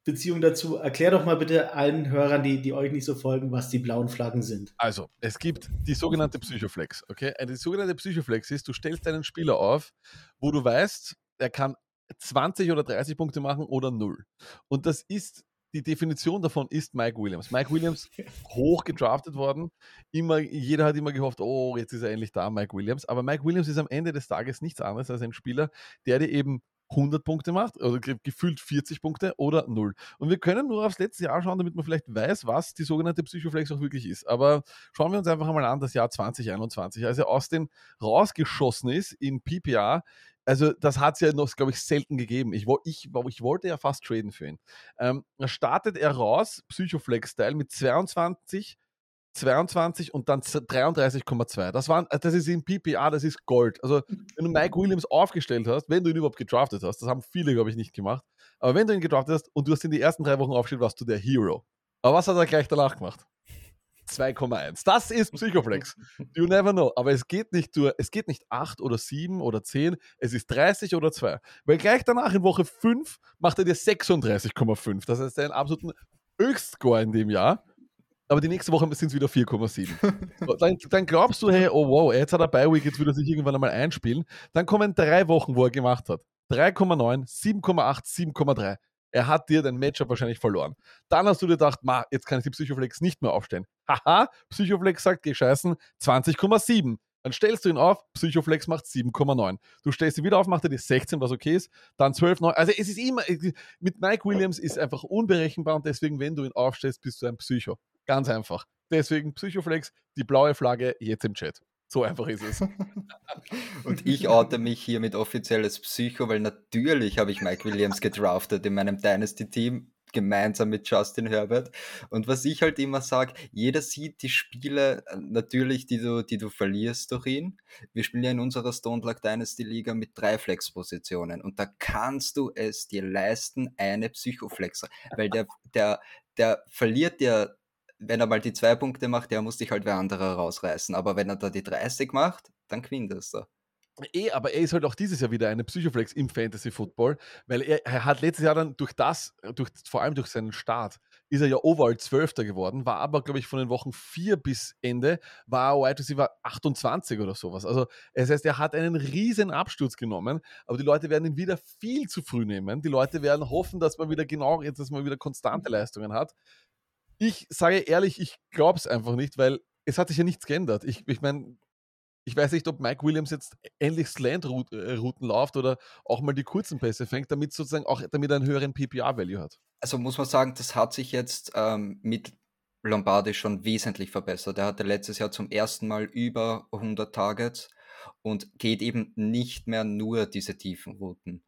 Beziehung dazu. Erklär doch mal bitte allen Hörern, die, die euch nicht so folgen, was die blauen Flaggen sind. Also, es gibt die sogenannte Psychoflex. Okay? Die sogenannte Psychoflex ist, du stellst einen Spieler auf, wo du weißt, er kann 20 oder 30 Punkte machen oder null. Und das ist die Definition davon ist Mike Williams. Mike Williams hoch gedraftet worden. Immer, jeder hat immer gehofft, oh, jetzt ist er endlich da, Mike Williams. Aber Mike Williams ist am Ende des Tages nichts anderes als ein Spieler, der dir eben 100 Punkte macht, oder gefühlt 40 Punkte oder 0. Und wir können nur aufs letzte Jahr schauen, damit man vielleicht weiß, was die sogenannte Psychoflex auch wirklich ist. Aber schauen wir uns einfach mal an, das Jahr 2021. Als er aus den rausgeschossen ist in PPA, also das hat es ja noch, glaube ich, selten gegeben. Ich, ich, ich, wollte ja fast traden für ihn. Ähm, da startet er raus, Psychoflex-Style, mit 22, 22 und dann 33,2. Das, das ist in PPA, das ist Gold. Also wenn du Mike Williams aufgestellt hast, wenn du ihn überhaupt gedraftet hast, das haben viele, glaube ich, nicht gemacht, aber wenn du ihn gedraftet hast und du hast ihn die ersten drei Wochen aufgestellt, warst du der Hero. Aber was hat er gleich danach gemacht? 2,1. Das ist Psychoflex. You never know. Aber es geht nicht nur, es geht nicht 8 oder 7 oder 10, es ist 30 oder 2. Weil gleich danach in Woche 5 macht er dir 36,5. Das heißt, einen absoluten Höchstscore in dem Jahr. Aber die nächste Woche sind es wieder 4,7. dann, dann, glaubst du, hey, oh wow, jetzt hat er bei Week, jetzt würde er sich irgendwann einmal einspielen. Dann kommen drei Wochen, wo er gemacht hat. 3,9, 7,8, 7,3. Er hat dir dein Matchup wahrscheinlich verloren. Dann hast du dir gedacht, ma, jetzt kann ich die Psychoflex nicht mehr aufstellen. Haha, Psychoflex sagt, geh scheißen, 20,7. Dann stellst du ihn auf, Psychoflex macht 7,9. Du stellst ihn wieder auf, macht er die 16, was okay ist, dann 12, 9. Also es ist immer, mit Mike Williams ist einfach unberechenbar und deswegen, wenn du ihn aufstellst, bist du ein Psycho. Ganz einfach. Deswegen Psychoflex, die blaue Flagge jetzt im Chat. So einfach ist es. Und ich oute mich hiermit offiziell als Psycho, weil natürlich habe ich Mike Williams gedraftet in meinem Dynasty-Team gemeinsam mit Justin Herbert. Und was ich halt immer sage, jeder sieht die Spiele natürlich, die du, die du verlierst durch ihn. Wir spielen ja in unserer Stone Luck Dynasty Liga mit drei Flex-Positionen und da kannst du es dir leisten, eine Psychoflexer, weil der, der, der verliert ja wenn er mal die zwei Punkte macht, der muss dich halt wer anderer rausreißen. Aber wenn er da die 30 macht, dann gewinnt er. Eh, aber er ist halt auch dieses Jahr wieder eine Psychoflex im Fantasy Football, weil er, er, hat letztes Jahr dann durch das, durch, vor allem durch seinen Start, ist er ja overall Zwölfter geworden, war aber, glaube ich, von den Wochen 4 bis Ende, war Wide Receiver 28 oder sowas. Also, das heißt, er hat einen riesen Absturz genommen, aber die Leute werden ihn wieder viel zu früh nehmen. Die Leute werden hoffen, dass man wieder genau, dass man wieder konstante Leistungen hat. Ich sage ehrlich, ich glaube es einfach nicht, weil es hat sich ja nichts geändert. Ich, ich meine, ich weiß nicht, ob Mike Williams jetzt endlich Slant-Routen äh, läuft oder auch mal die kurzen Pässe fängt, damit sozusagen auch damit er einen höheren PPR-Value hat. Also muss man sagen, das hat sich jetzt ähm, mit Lombardi schon wesentlich verbessert. Er hatte letztes Jahr zum ersten Mal über 100 Targets und geht eben nicht mehr nur diese tiefen Routen.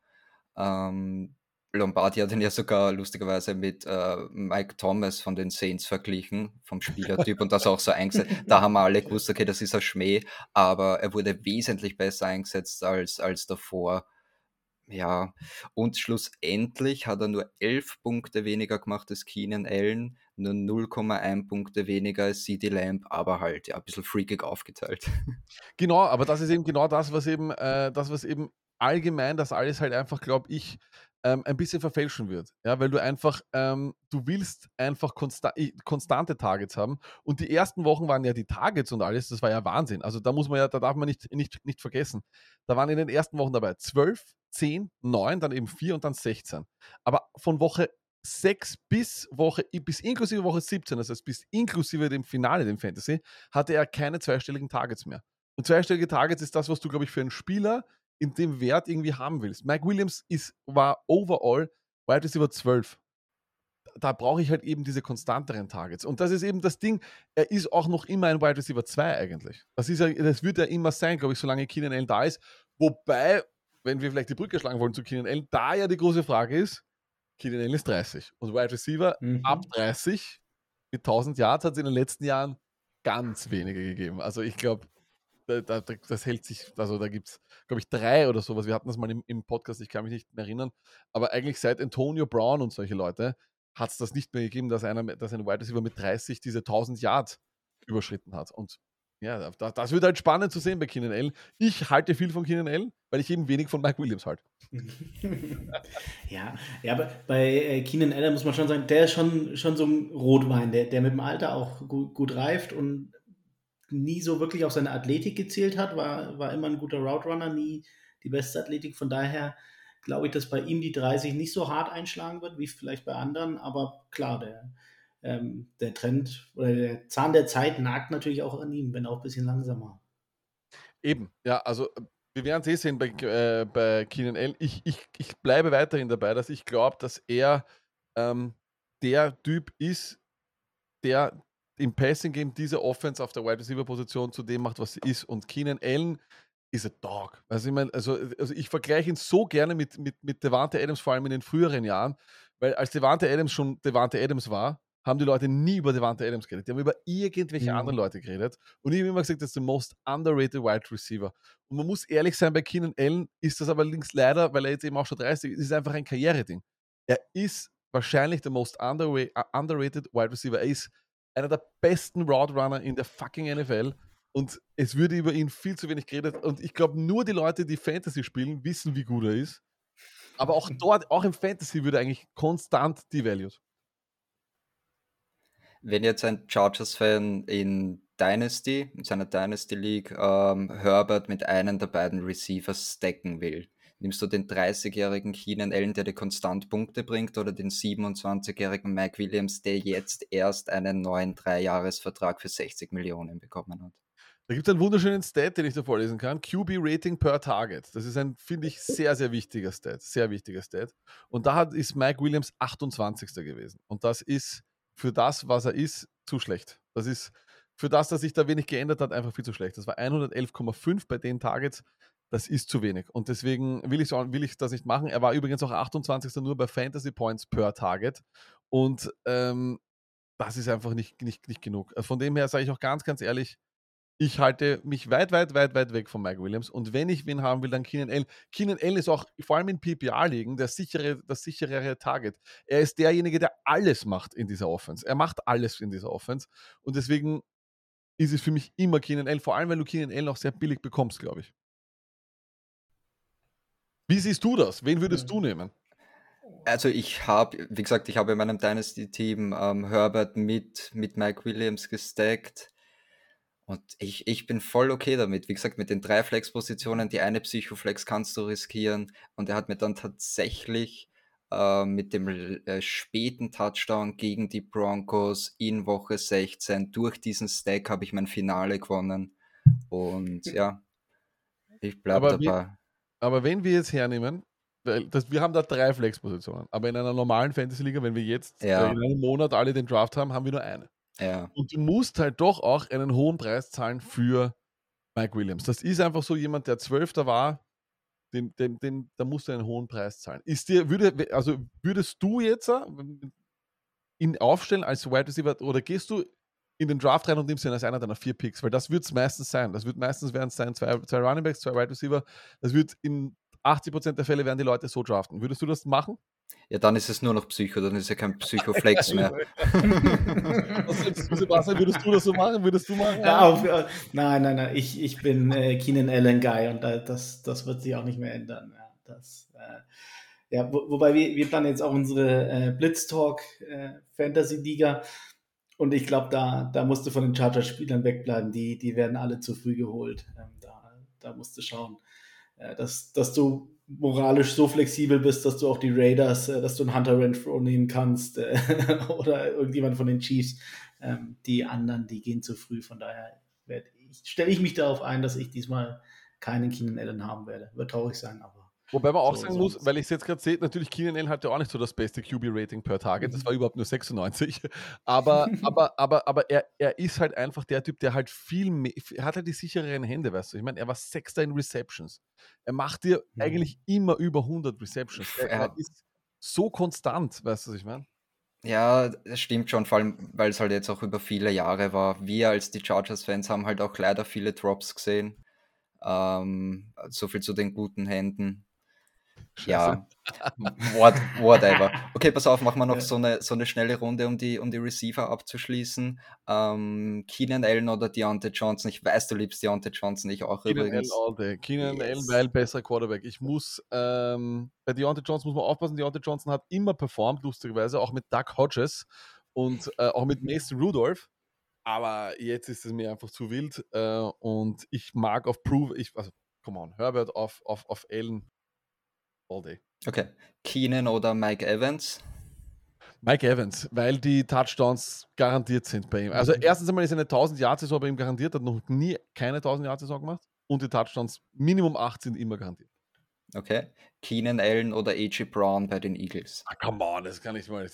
Ähm, Lombardi hat ihn ja sogar lustigerweise mit äh, Mike Thomas von den Saints verglichen, vom Spielertyp und das auch so eingesetzt. Da haben wir alle gewusst, okay, das ist ein Schmäh, aber er wurde wesentlich besser eingesetzt als, als davor. Ja, und schlussendlich hat er nur 11 Punkte weniger gemacht als Keenan Allen, nur 0,1 Punkte weniger als CD Lamb, aber halt ja ein bisschen freakig aufgeteilt. Genau, aber das ist eben genau das, was eben, äh, das, was eben allgemein das alles halt einfach, glaube ich, ähm, ein bisschen verfälschen wird. Ja, weil du einfach, ähm, du willst einfach konsta konstante Targets haben. Und die ersten Wochen waren ja die Targets und alles, das war ja Wahnsinn. Also da muss man ja, da darf man nicht, nicht, nicht vergessen. Da waren in den ersten Wochen dabei 12, 10, 9, dann eben 4 und dann 16. Aber von Woche 6 bis Woche, bis inklusive Woche 17, das heißt bis inklusive dem Finale, dem Fantasy, hatte er keine zweistelligen Targets mehr. Und zweistellige Targets ist das, was du, glaube ich, für einen Spieler in dem Wert irgendwie haben willst. Mike Williams ist, war overall Wide Receiver 12. Da brauche ich halt eben diese konstanteren Targets. Und das ist eben das Ding, er ist auch noch immer ein Wide Receiver 2 eigentlich. Das, ist ja, das wird ja immer sein, glaube ich, solange Keenan Allen da ist. Wobei, wenn wir vielleicht die Brücke schlagen wollen zu Keenan Allen, da ja die große Frage ist, Keenan Allen ist 30 und Wide Receiver mhm. ab 30 mit 1000 Yards hat es in den letzten Jahren ganz wenige gegeben. Also ich glaube, da, da, das hält sich, also da gibt es, glaube ich, drei oder sowas. Wir hatten das mal im, im, Podcast, ich kann mich nicht mehr erinnern. Aber eigentlich seit Antonio Brown und solche Leute hat es das nicht mehr gegeben, dass einer, dass ein Wide Receiver mit 30 diese 1000 Yards überschritten hat. Und ja, das, das wird halt spannend zu sehen bei Keenan Allen. Ich halte viel von Keenan Allen, weil ich eben wenig von Mike Williams halte. ja, ja, aber bei äh, Keenan Allen muss man schon sagen, der ist schon, schon so ein Rotwein, der, der mit dem Alter auch gut, gut reift und nie so wirklich auf seine Athletik gezählt hat, war, war immer ein guter Route Runner, nie die beste Athletik. Von daher glaube ich, dass bei ihm die 30 nicht so hart einschlagen wird, wie vielleicht bei anderen. Aber klar, der, ähm, der Trend oder der Zahn der Zeit nagt natürlich auch an ihm, wenn auch ein bisschen langsamer. Eben, ja, also wir werden es eh sehen bei, äh, bei Keenan Allen. Ich, ich, ich bleibe weiterhin dabei, dass ich glaube, dass er ähm, der Typ ist, der im Passing Game diese Offense auf der Wide Receiver Position zu dem macht, was sie ist. Und Keenan Allen ist a dog. Also ich meine, also, also ich vergleiche ihn so gerne mit, mit, mit Devante Adams, vor allem in den früheren Jahren, weil als Devante Adams schon Devante Adams war, haben die Leute nie über Devante Adams geredet. Die haben über irgendwelche mhm. anderen Leute geredet. Und ich habe immer gesagt, das ist der most underrated Wide Receiver. Und man muss ehrlich sein, bei Keenan Allen ist das aber links leider, weil er jetzt eben auch schon 30 ist, ist einfach ein Karriereding. Er ist wahrscheinlich der most underrated Wide Receiver. Er ist einer der besten Route Runner in der fucking NFL. Und es würde über ihn viel zu wenig geredet. Und ich glaube, nur die Leute, die Fantasy spielen, wissen, wie gut er ist. Aber auch dort, auch im Fantasy, würde er eigentlich konstant devalued. Wenn jetzt ein Chargers-Fan in Dynasty, in seiner Dynasty League, ähm, Herbert mit einem der beiden Receivers stacken will, Nimmst du den 30-jährigen Keenan Allen, der dir konstant Punkte bringt, oder den 27-jährigen Mike Williams, der jetzt erst einen neuen Dreijahresvertrag für 60 Millionen bekommen hat? Da gibt es einen wunderschönen Stat, den ich da vorlesen kann. QB-Rating per Target. Das ist ein, finde ich, sehr, sehr wichtiger Stat. Sehr wichtiger Stat. Und da hat, ist Mike Williams 28. gewesen. Und das ist für das, was er ist, zu schlecht. Das ist für das, dass sich da wenig geändert hat, einfach viel zu schlecht. Das war 111,5 bei den Targets das ist zu wenig. Und deswegen will ich, will ich das nicht machen. Er war übrigens auch 28. nur bei Fantasy Points per Target. Und ähm, das ist einfach nicht, nicht, nicht genug. Von dem her sage ich auch ganz, ganz ehrlich, ich halte mich weit, weit, weit, weit weg von Mike Williams. Und wenn ich wen haben will, dann Keenan Allen. Keenan Allen ist auch vor allem in PPR-Ligen der sichere, das sicherere Target. Er ist derjenige, der alles macht in dieser Offense. Er macht alles in dieser Offense. Und deswegen ist es für mich immer Keenan Allen, vor allem weil du Keenan Allen auch sehr billig bekommst, glaube ich. Wie siehst du das? Wen würdest du nehmen? Also ich habe, wie gesagt, ich habe in meinem Dynasty-Team ähm, Herbert mit, mit Mike Williams gestackt. Und ich, ich bin voll okay damit. Wie gesagt, mit den drei Flex-Positionen, die eine Psychoflex kannst du riskieren. Und er hat mir dann tatsächlich äh, mit dem äh, späten Touchdown gegen die Broncos in Woche 16 durch diesen Stack habe ich mein Finale gewonnen. Und ja, ich bleibe dabei. Aber wenn wir jetzt hernehmen, weil das, wir haben da drei Flex-Positionen, aber in einer normalen Fantasy-Liga, wenn wir jetzt ja. äh, in einem Monat alle den Draft haben, haben wir nur eine. Ja. Und du musst halt doch auch einen hohen Preis zahlen für Mike Williams. Das ist einfach so jemand, der Zwölfter war, den, den, den, da musst du einen hohen Preis zahlen. Ist dir, würde, also würdest du jetzt äh, ihn aufstellen als Wide Receiver oder gehst du in den Draft rein und nimmst ihn als einer deiner vier Picks, weil das wird es meistens sein. Das wird meistens werden es sein, zwei, zwei Running Backs, zwei Wide Receiver. Das wird in 80% der Fälle werden die Leute so draften. Würdest du das machen? Ja, dann ist es nur noch Psycho, dann ist ja kein Psychoflex mehr. Sebastian, würdest du das so machen? Würdest du machen? Ja, auf, äh, nein, nein, nein. Ich, ich bin äh, Keenan Allen Guy und das, das wird sich auch nicht mehr ändern. Ja, das, äh, ja wo, wobei wir, wir planen jetzt auch unsere äh, Blitztalk äh, Fantasy Liga. Und ich glaube, da, da musst du von den Chargers-Spielern wegbleiben. Die, die werden alle zu früh geholt. Ähm, da, da musst du schauen, äh, dass, dass du moralisch so flexibel bist, dass du auch die Raiders, äh, dass du einen Hunter Renfro nehmen kannst äh, oder irgendjemand von den Chiefs. Ähm, die anderen, die gehen zu früh. Von daher stelle ich mich darauf ein, dass ich diesmal keinen Keenan Allen haben werde. Wird traurig sein, aber Wobei man auch so sagen muss, weil ich es jetzt gerade sehe, natürlich Keenan Allen hat ja auch nicht so das beste QB-Rating per Target, das mhm. war überhaupt nur 96, aber, aber, aber, aber er, er ist halt einfach der Typ, der halt viel mehr, er hat halt die sichereren Hände, weißt du, ich meine, er war Sechster in Receptions, er macht dir mhm. eigentlich immer über 100 Receptions, er, er ist so konstant, weißt du, was ich meine? Ja, das stimmt schon, vor allem, weil es halt jetzt auch über viele Jahre war. Wir als die Chargers-Fans haben halt auch leider viele Drops gesehen. Ähm, so viel zu den guten Händen. Ja, what, whatever. Okay, pass auf, machen wir noch ja. so, eine, so eine schnelle Runde, um die, um die Receiver abzuschließen. Ähm, Keenan Allen oder Deontay Johnson? Ich weiß, du liebst Deontay Johnson, ich auch Keenan übrigens. Allen all day. Keenan yes. Allen, weil besser Quarterback. Ich muss, ähm, bei Deontay Johnson muss man aufpassen, Deontay Johnson hat immer performt, lustigerweise, auch mit Doug Hodges und äh, auch mit Mason Rudolph. Aber jetzt ist es mir einfach zu wild äh, und ich mag auf Prove, ich, also, come on, Herbert auf, auf, auf Allen all day. Okay. Keenan oder Mike Evans? Mike Evans, weil die Touchdowns garantiert sind bei ihm. Also erstens einmal ist eine 1000 Yard Saison bei ihm garantiert, hat noch nie keine 1000 Yard Saison gemacht und die Touchdowns Minimum 8 sind immer garantiert. Okay. Keenan Allen oder AJ Brown bei den Eagles? Ah, come on, das kann ich mal.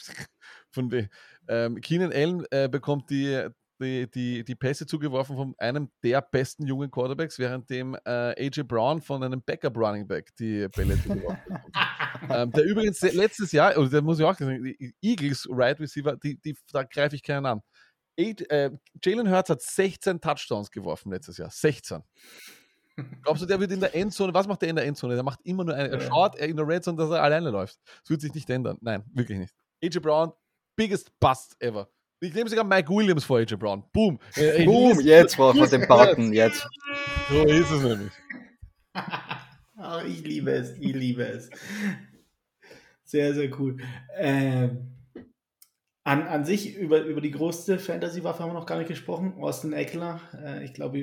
Von ähm, Keenan Allen äh, bekommt die die, die, die Pässe zugeworfen von einem der besten jungen Quarterbacks, während dem äh, AJ Brown von einem Backup Running Back die Bälle zugeworfen ähm, Der übrigens letztes Jahr, oder der muss ich auch sagen, die Eagles Right Receiver, die, die, da greife ich keinen an. Äh, Jalen Hurts hat 16 Touchdowns geworfen letztes Jahr. 16. Glaubst du, der wird in der Endzone, was macht der in der Endzone? Der macht immer nur eine, er schaut in der Red Zone, dass er alleine läuft. Das wird sich nicht ändern. Nein, wirklich nicht. AJ Brown, biggest Bust ever. Ich nehme sogar Mike Williams vor AJ Brown. Boom. Äh, Boom, jetzt war wir den Button, jetzt. So ist es nämlich. oh, ich liebe es, ich liebe es. Sehr, sehr cool. Ähm, an, an sich, über, über die größte Fantasy-Waffe haben wir noch gar nicht gesprochen. Austin Eckler, äh, ich glaube,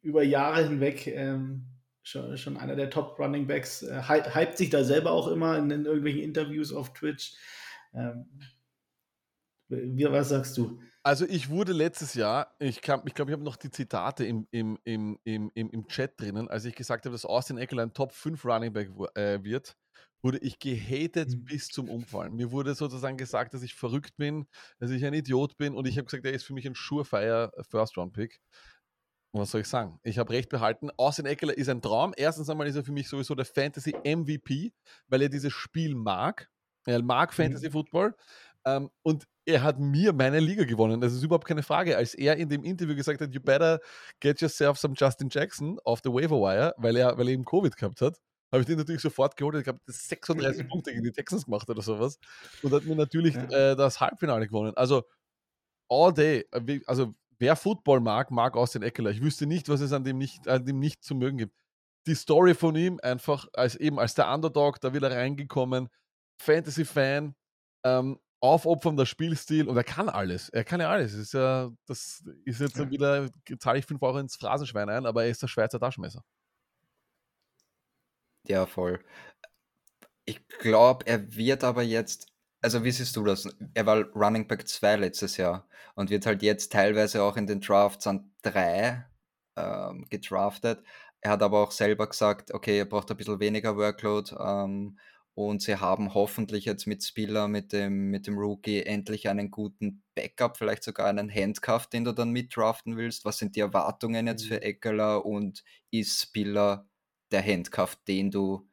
über Jahre hinweg ähm, schon, schon einer der Top Running Backs, äh, hypt sich da selber auch immer in, in irgendwelchen Interviews auf Twitch. Ähm, wie, was sagst du? Also ich wurde letztes Jahr, ich glaube, ich, glaub, ich habe noch die Zitate im, im, im, im, im Chat drinnen, als ich gesagt habe, dass Austin Eckler ein Top 5 Running Back äh, wird, wurde ich gehatet mhm. bis zum Umfallen. Mir wurde sozusagen gesagt, dass ich verrückt bin, dass ich ein Idiot bin und ich habe gesagt, er ist für mich ein Surefire First-Round-Pick. Was soll ich sagen? Ich habe recht behalten. Austin Eckler ist ein Traum. Erstens einmal ist er für mich sowieso der Fantasy MVP, weil er dieses Spiel mag. Er mag mhm. Fantasy Football. Ähm, und er hat mir meine Liga gewonnen. Das ist überhaupt keine Frage. Als er in dem Interview gesagt hat, you better get yourself some Justin Jackson off the waiver wire, weil er, weil er eben Covid gehabt hat, habe ich den natürlich sofort geholt. Ich habe 36 Punkte gegen die Texans gemacht oder sowas. Und hat mir natürlich ja. äh, das Halbfinale gewonnen. Also, all day. Äh, also, wer Football mag, mag Austin Eckler. Ich wüsste nicht, was es an dem nicht, an dem nicht zu mögen gibt. Die Story von ihm, einfach als eben als der Underdog, da wieder reingekommen, Fantasy-Fan, ähm, aufopfern der Spielstil und er kann alles. Er kann ja alles. Das ist ja, das ist jetzt ja. wieder, zahle ich 5 Euro ins Phrasenschwein ein, aber er ist der Schweizer Taschenmesser. Ja, voll. Ich glaube, er wird aber jetzt, also wie siehst du das? Er war Running Back 2 letztes Jahr und wird halt jetzt teilweise auch in den Drafts an 3 ähm, gedraftet. Er hat aber auch selber gesagt, okay, er braucht ein bisschen weniger Workload ähm, und sie haben hoffentlich jetzt mit Spieler, mit dem, mit dem Rookie, endlich einen guten Backup, vielleicht sogar einen Handcuff, den du dann mitdraften willst. Was sind die Erwartungen jetzt mhm. für Eckler und ist Spieler der Handcuff, den du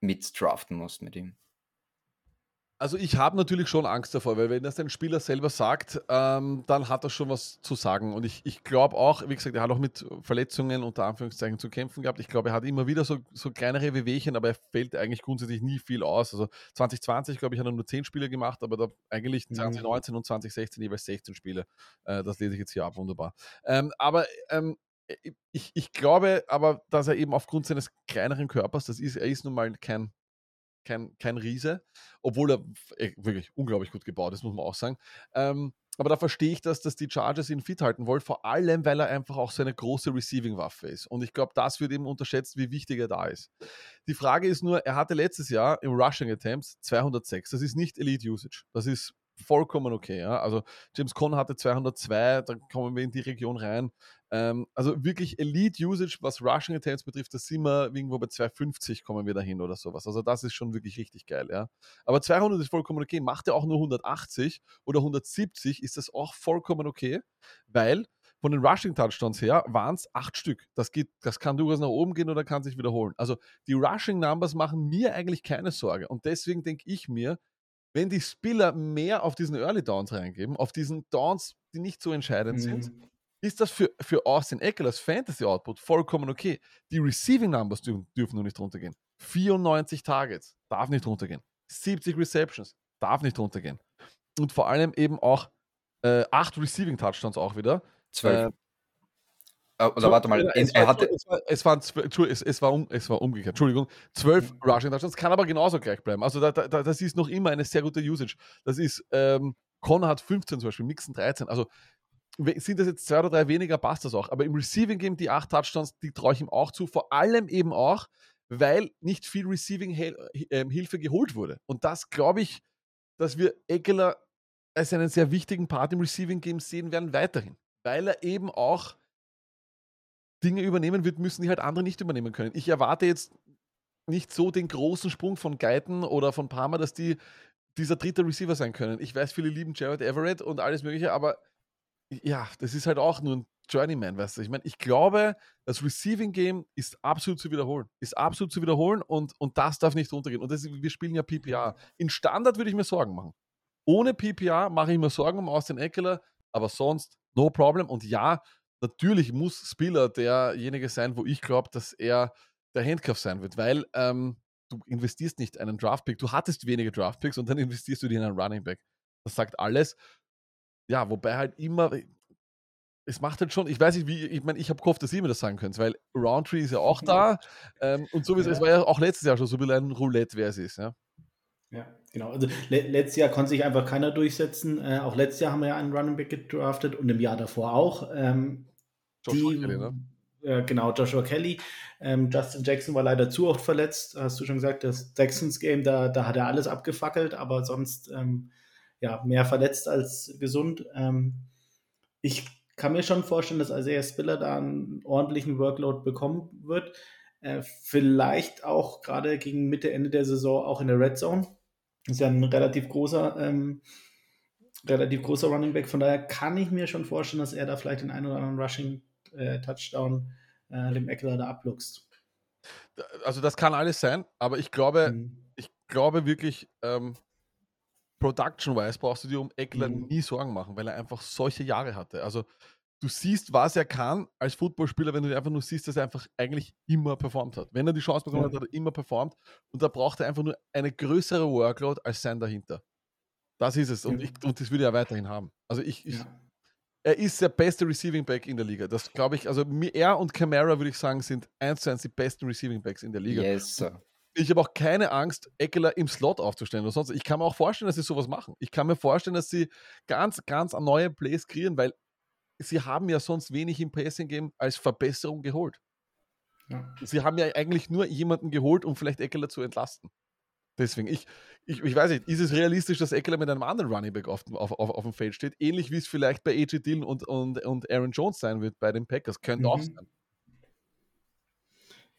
mitdraften musst mit ihm? Also ich habe natürlich schon Angst davor, weil wenn das ein Spieler selber sagt, ähm, dann hat er schon was zu sagen. Und ich, ich glaube auch, wie gesagt, er hat auch mit Verletzungen unter Anführungszeichen zu kämpfen gehabt. Ich glaube, er hat immer wieder so, so kleinere Wehwehchen, aber er fällt eigentlich grundsätzlich nie viel aus. Also 2020, glaube ich, hat er nur 10 Spiele gemacht, aber da eigentlich 2019 mhm. und 2016 jeweils 16 Spiele. Äh, das lese ich jetzt hier ab, wunderbar. Ähm, aber ähm, ich, ich glaube aber, dass er eben aufgrund seines kleineren Körpers, das ist, er ist nun mal kein kein, kein Riese, obwohl er äh, wirklich unglaublich gut gebaut ist, muss man auch sagen. Ähm, aber da verstehe ich das, dass die Chargers ihn fit halten wollen, vor allem, weil er einfach auch so eine große Receiving-Waffe ist. Und ich glaube, das wird eben unterschätzt, wie wichtig er da ist. Die Frage ist nur, er hatte letztes Jahr im Rushing Attempts 206. Das ist nicht Elite Usage. Das ist vollkommen okay. Ja? Also James Conn hatte 202, dann kommen wir in die Region rein. Ähm, also wirklich Elite Usage, was Rushing Attempts betrifft, da sind wir irgendwo bei 250 kommen wir dahin oder sowas. Also das ist schon wirklich richtig geil, ja. Aber 200 ist vollkommen okay. Macht er auch nur 180 oder 170, ist das auch vollkommen okay, weil von den Rushing Touchdowns her waren es acht Stück. Das, geht, das kann durchaus nach oben gehen oder kann sich wiederholen. Also die Rushing Numbers machen mir eigentlich keine Sorge. Und deswegen denke ich mir, wenn die Spieler mehr auf diesen Early Downs reingeben, auf diesen Downs, die nicht so entscheidend mhm. sind, ist das für, für Austin Eckler Fantasy Output vollkommen okay. Die Receiving Numbers dürfen, dürfen nur nicht runtergehen. 94 Targets, darf nicht runtergehen. 70 Receptions, darf nicht runtergehen. Und vor allem eben auch äh, 8 Receiving Touchdowns auch wieder. 12. Äh, äh, oder warte mal, es, er war, hatte. Es war, es, waren, es, es, war um, es war umgekehrt, Entschuldigung. 12 mhm. Rushing Touchdowns, kann aber genauso gleich bleiben. Also da, da, das ist noch immer eine sehr gute Usage. Das ist, ähm, Connor hat 15 zum Beispiel, Mixen 13. Also sind das jetzt zwei oder drei weniger, passt das auch. Aber im Receiving Game, die acht Touchdowns, die traue ich ihm auch zu. Vor allem eben auch, weil nicht viel Receiving-Hilfe ähm, geholt wurde. Und das glaube ich, dass wir Eckler als einen sehr wichtigen Part im Receiving Game sehen werden, weiterhin. Weil er eben auch Dinge übernehmen wird müssen, die halt andere nicht übernehmen können. Ich erwarte jetzt nicht so den großen Sprung von Guyton oder von Palmer, dass die dieser dritte Receiver sein können. Ich weiß, viele lieben Jared Everett und alles Mögliche, aber ja, das ist halt auch nur ein Journeyman, weißt du. Ich meine, ich glaube, das Receiving Game ist absolut zu wiederholen. Ist absolut zu wiederholen und, und das darf nicht runtergehen. Und das, wir spielen ja PPA. In Standard würde ich mir Sorgen machen. Ohne PPA mache ich mir Sorgen um Austin Eckler, aber sonst no problem. Und ja, natürlich muss Spieler derjenige sein, wo ich glaube, dass er der Handcuff sein wird, weil ähm, du investierst nicht einen Draftpick, du hattest wenige Draftpicks und dann investierst du dir in einen Running Back. Das sagt alles. Ja, wobei halt immer, es macht halt schon, ich weiß nicht, wie, ich meine, ich habe gehofft, dass ihr mir das sagen könnt, weil Roundtree ist ja auch da ähm, und so wie ja. es war ja auch letztes Jahr schon so wie ein Roulette, wer es ist, ja. Ja, genau. Also le letztes Jahr konnte sich einfach keiner durchsetzen. Äh, auch letztes Jahr haben wir ja einen Running Back gedraftet und im Jahr davor auch. Ähm, die, ne? äh, genau, Joshua Kelly. Ähm, Justin Jackson war leider zu oft verletzt. Hast du schon gesagt, das Jacksons Game, da, da hat er alles abgefackelt, aber sonst ähm, ja, mehr verletzt als gesund. Ähm, ich kann mir schon vorstellen, dass Isaiah Spiller da einen ordentlichen Workload bekommen wird. Äh, vielleicht auch gerade gegen Mitte, Ende der Saison auch in der Red Zone. Ist ja ein relativ großer, ähm, relativ großer Running Back. Von daher kann ich mir schon vorstellen, dass er da vielleicht den einen oder anderen Rushing äh, Touchdown äh, dem Eckler da abluchst. Also das kann alles sein, aber ich glaube, mhm. ich glaube wirklich, ähm, Production-wise brauchst du dir um Eckler mhm. nie Sorgen machen, weil er einfach solche Jahre hatte. Also du siehst, was er kann als Footballspieler, wenn du einfach nur siehst, dass er einfach eigentlich immer performt hat. Wenn er die Chance bekommen ja. hat, hat er immer performt und da braucht er einfach nur eine größere Workload als sein dahinter. Das ist es und, ich, und das würde er weiterhin haben. Also ich, ich ja. er ist der beste Receiving Back in der Liga. Das glaube ich, also er und Camara würde ich sagen, sind eins zu eins die besten Receiving Backs in der Liga. Yes, sir. Ich habe auch keine Angst, Eckler im Slot aufzustellen oder sonst. Ich kann mir auch vorstellen, dass sie sowas machen. Ich kann mir vorstellen, dass sie ganz, ganz neue Plays kreieren, weil sie haben ja sonst wenig im Passing-Game als Verbesserung geholt. Ja. Sie haben ja eigentlich nur jemanden geholt, um vielleicht Eckler zu entlasten. Deswegen, ich, ich, ich weiß nicht, ist es realistisch, dass Eckler mit einem anderen Running Back auf, auf, auf, auf dem Feld steht? Ähnlich wie es vielleicht bei AJ Dillon und, und, und Aaron Jones sein wird bei den Packers. Könnte mhm. auch sein.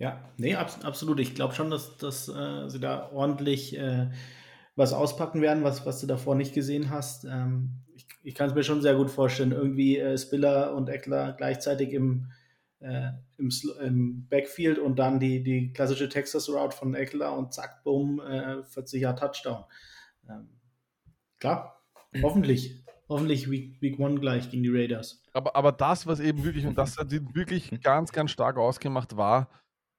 Ja, nee, ab, absolut. Ich glaube schon, dass, dass äh, sie da ordentlich äh, was auspacken werden, was, was du davor nicht gesehen hast. Ähm, ich, ich kann es mir schon sehr gut vorstellen, irgendwie äh, Spiller und Eckler gleichzeitig im, äh, im, im, Backfield und dann die, die klassische Texas Route von Eckler und zack, bumm, äh, 40 Jahre Touchdown. Ähm, klar, hoffentlich. Hoffentlich Week, Week One gleich gegen die Raiders. Aber, aber das, was eben wirklich, und das hat wirklich ganz, ganz stark ausgemacht, war,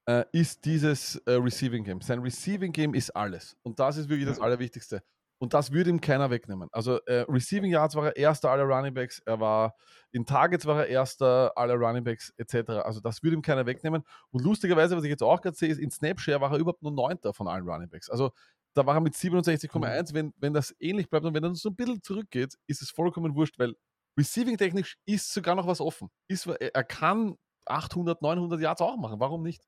äh, ist dieses äh, Receiving Game. Sein Receiving Game ist alles. Und das ist wirklich das Allerwichtigste. Und das würde ihm keiner wegnehmen. Also äh, Receiving Yards war er erster aller Running Backs, er war in Targets war er erster aller Running Backs etc. Also das würde ihm keiner wegnehmen. Und lustigerweise, was ich jetzt auch gerade sehe, ist in Snapshare war er überhaupt nur neunter von allen Running Backs. Also da war er mit 67,1. Mhm. Wenn, wenn das ähnlich bleibt und wenn er so ein bisschen zurückgeht, ist es vollkommen wurscht, weil Receiving technisch ist sogar noch was offen. Ist, er kann 800, 900 Yards auch machen. Warum nicht?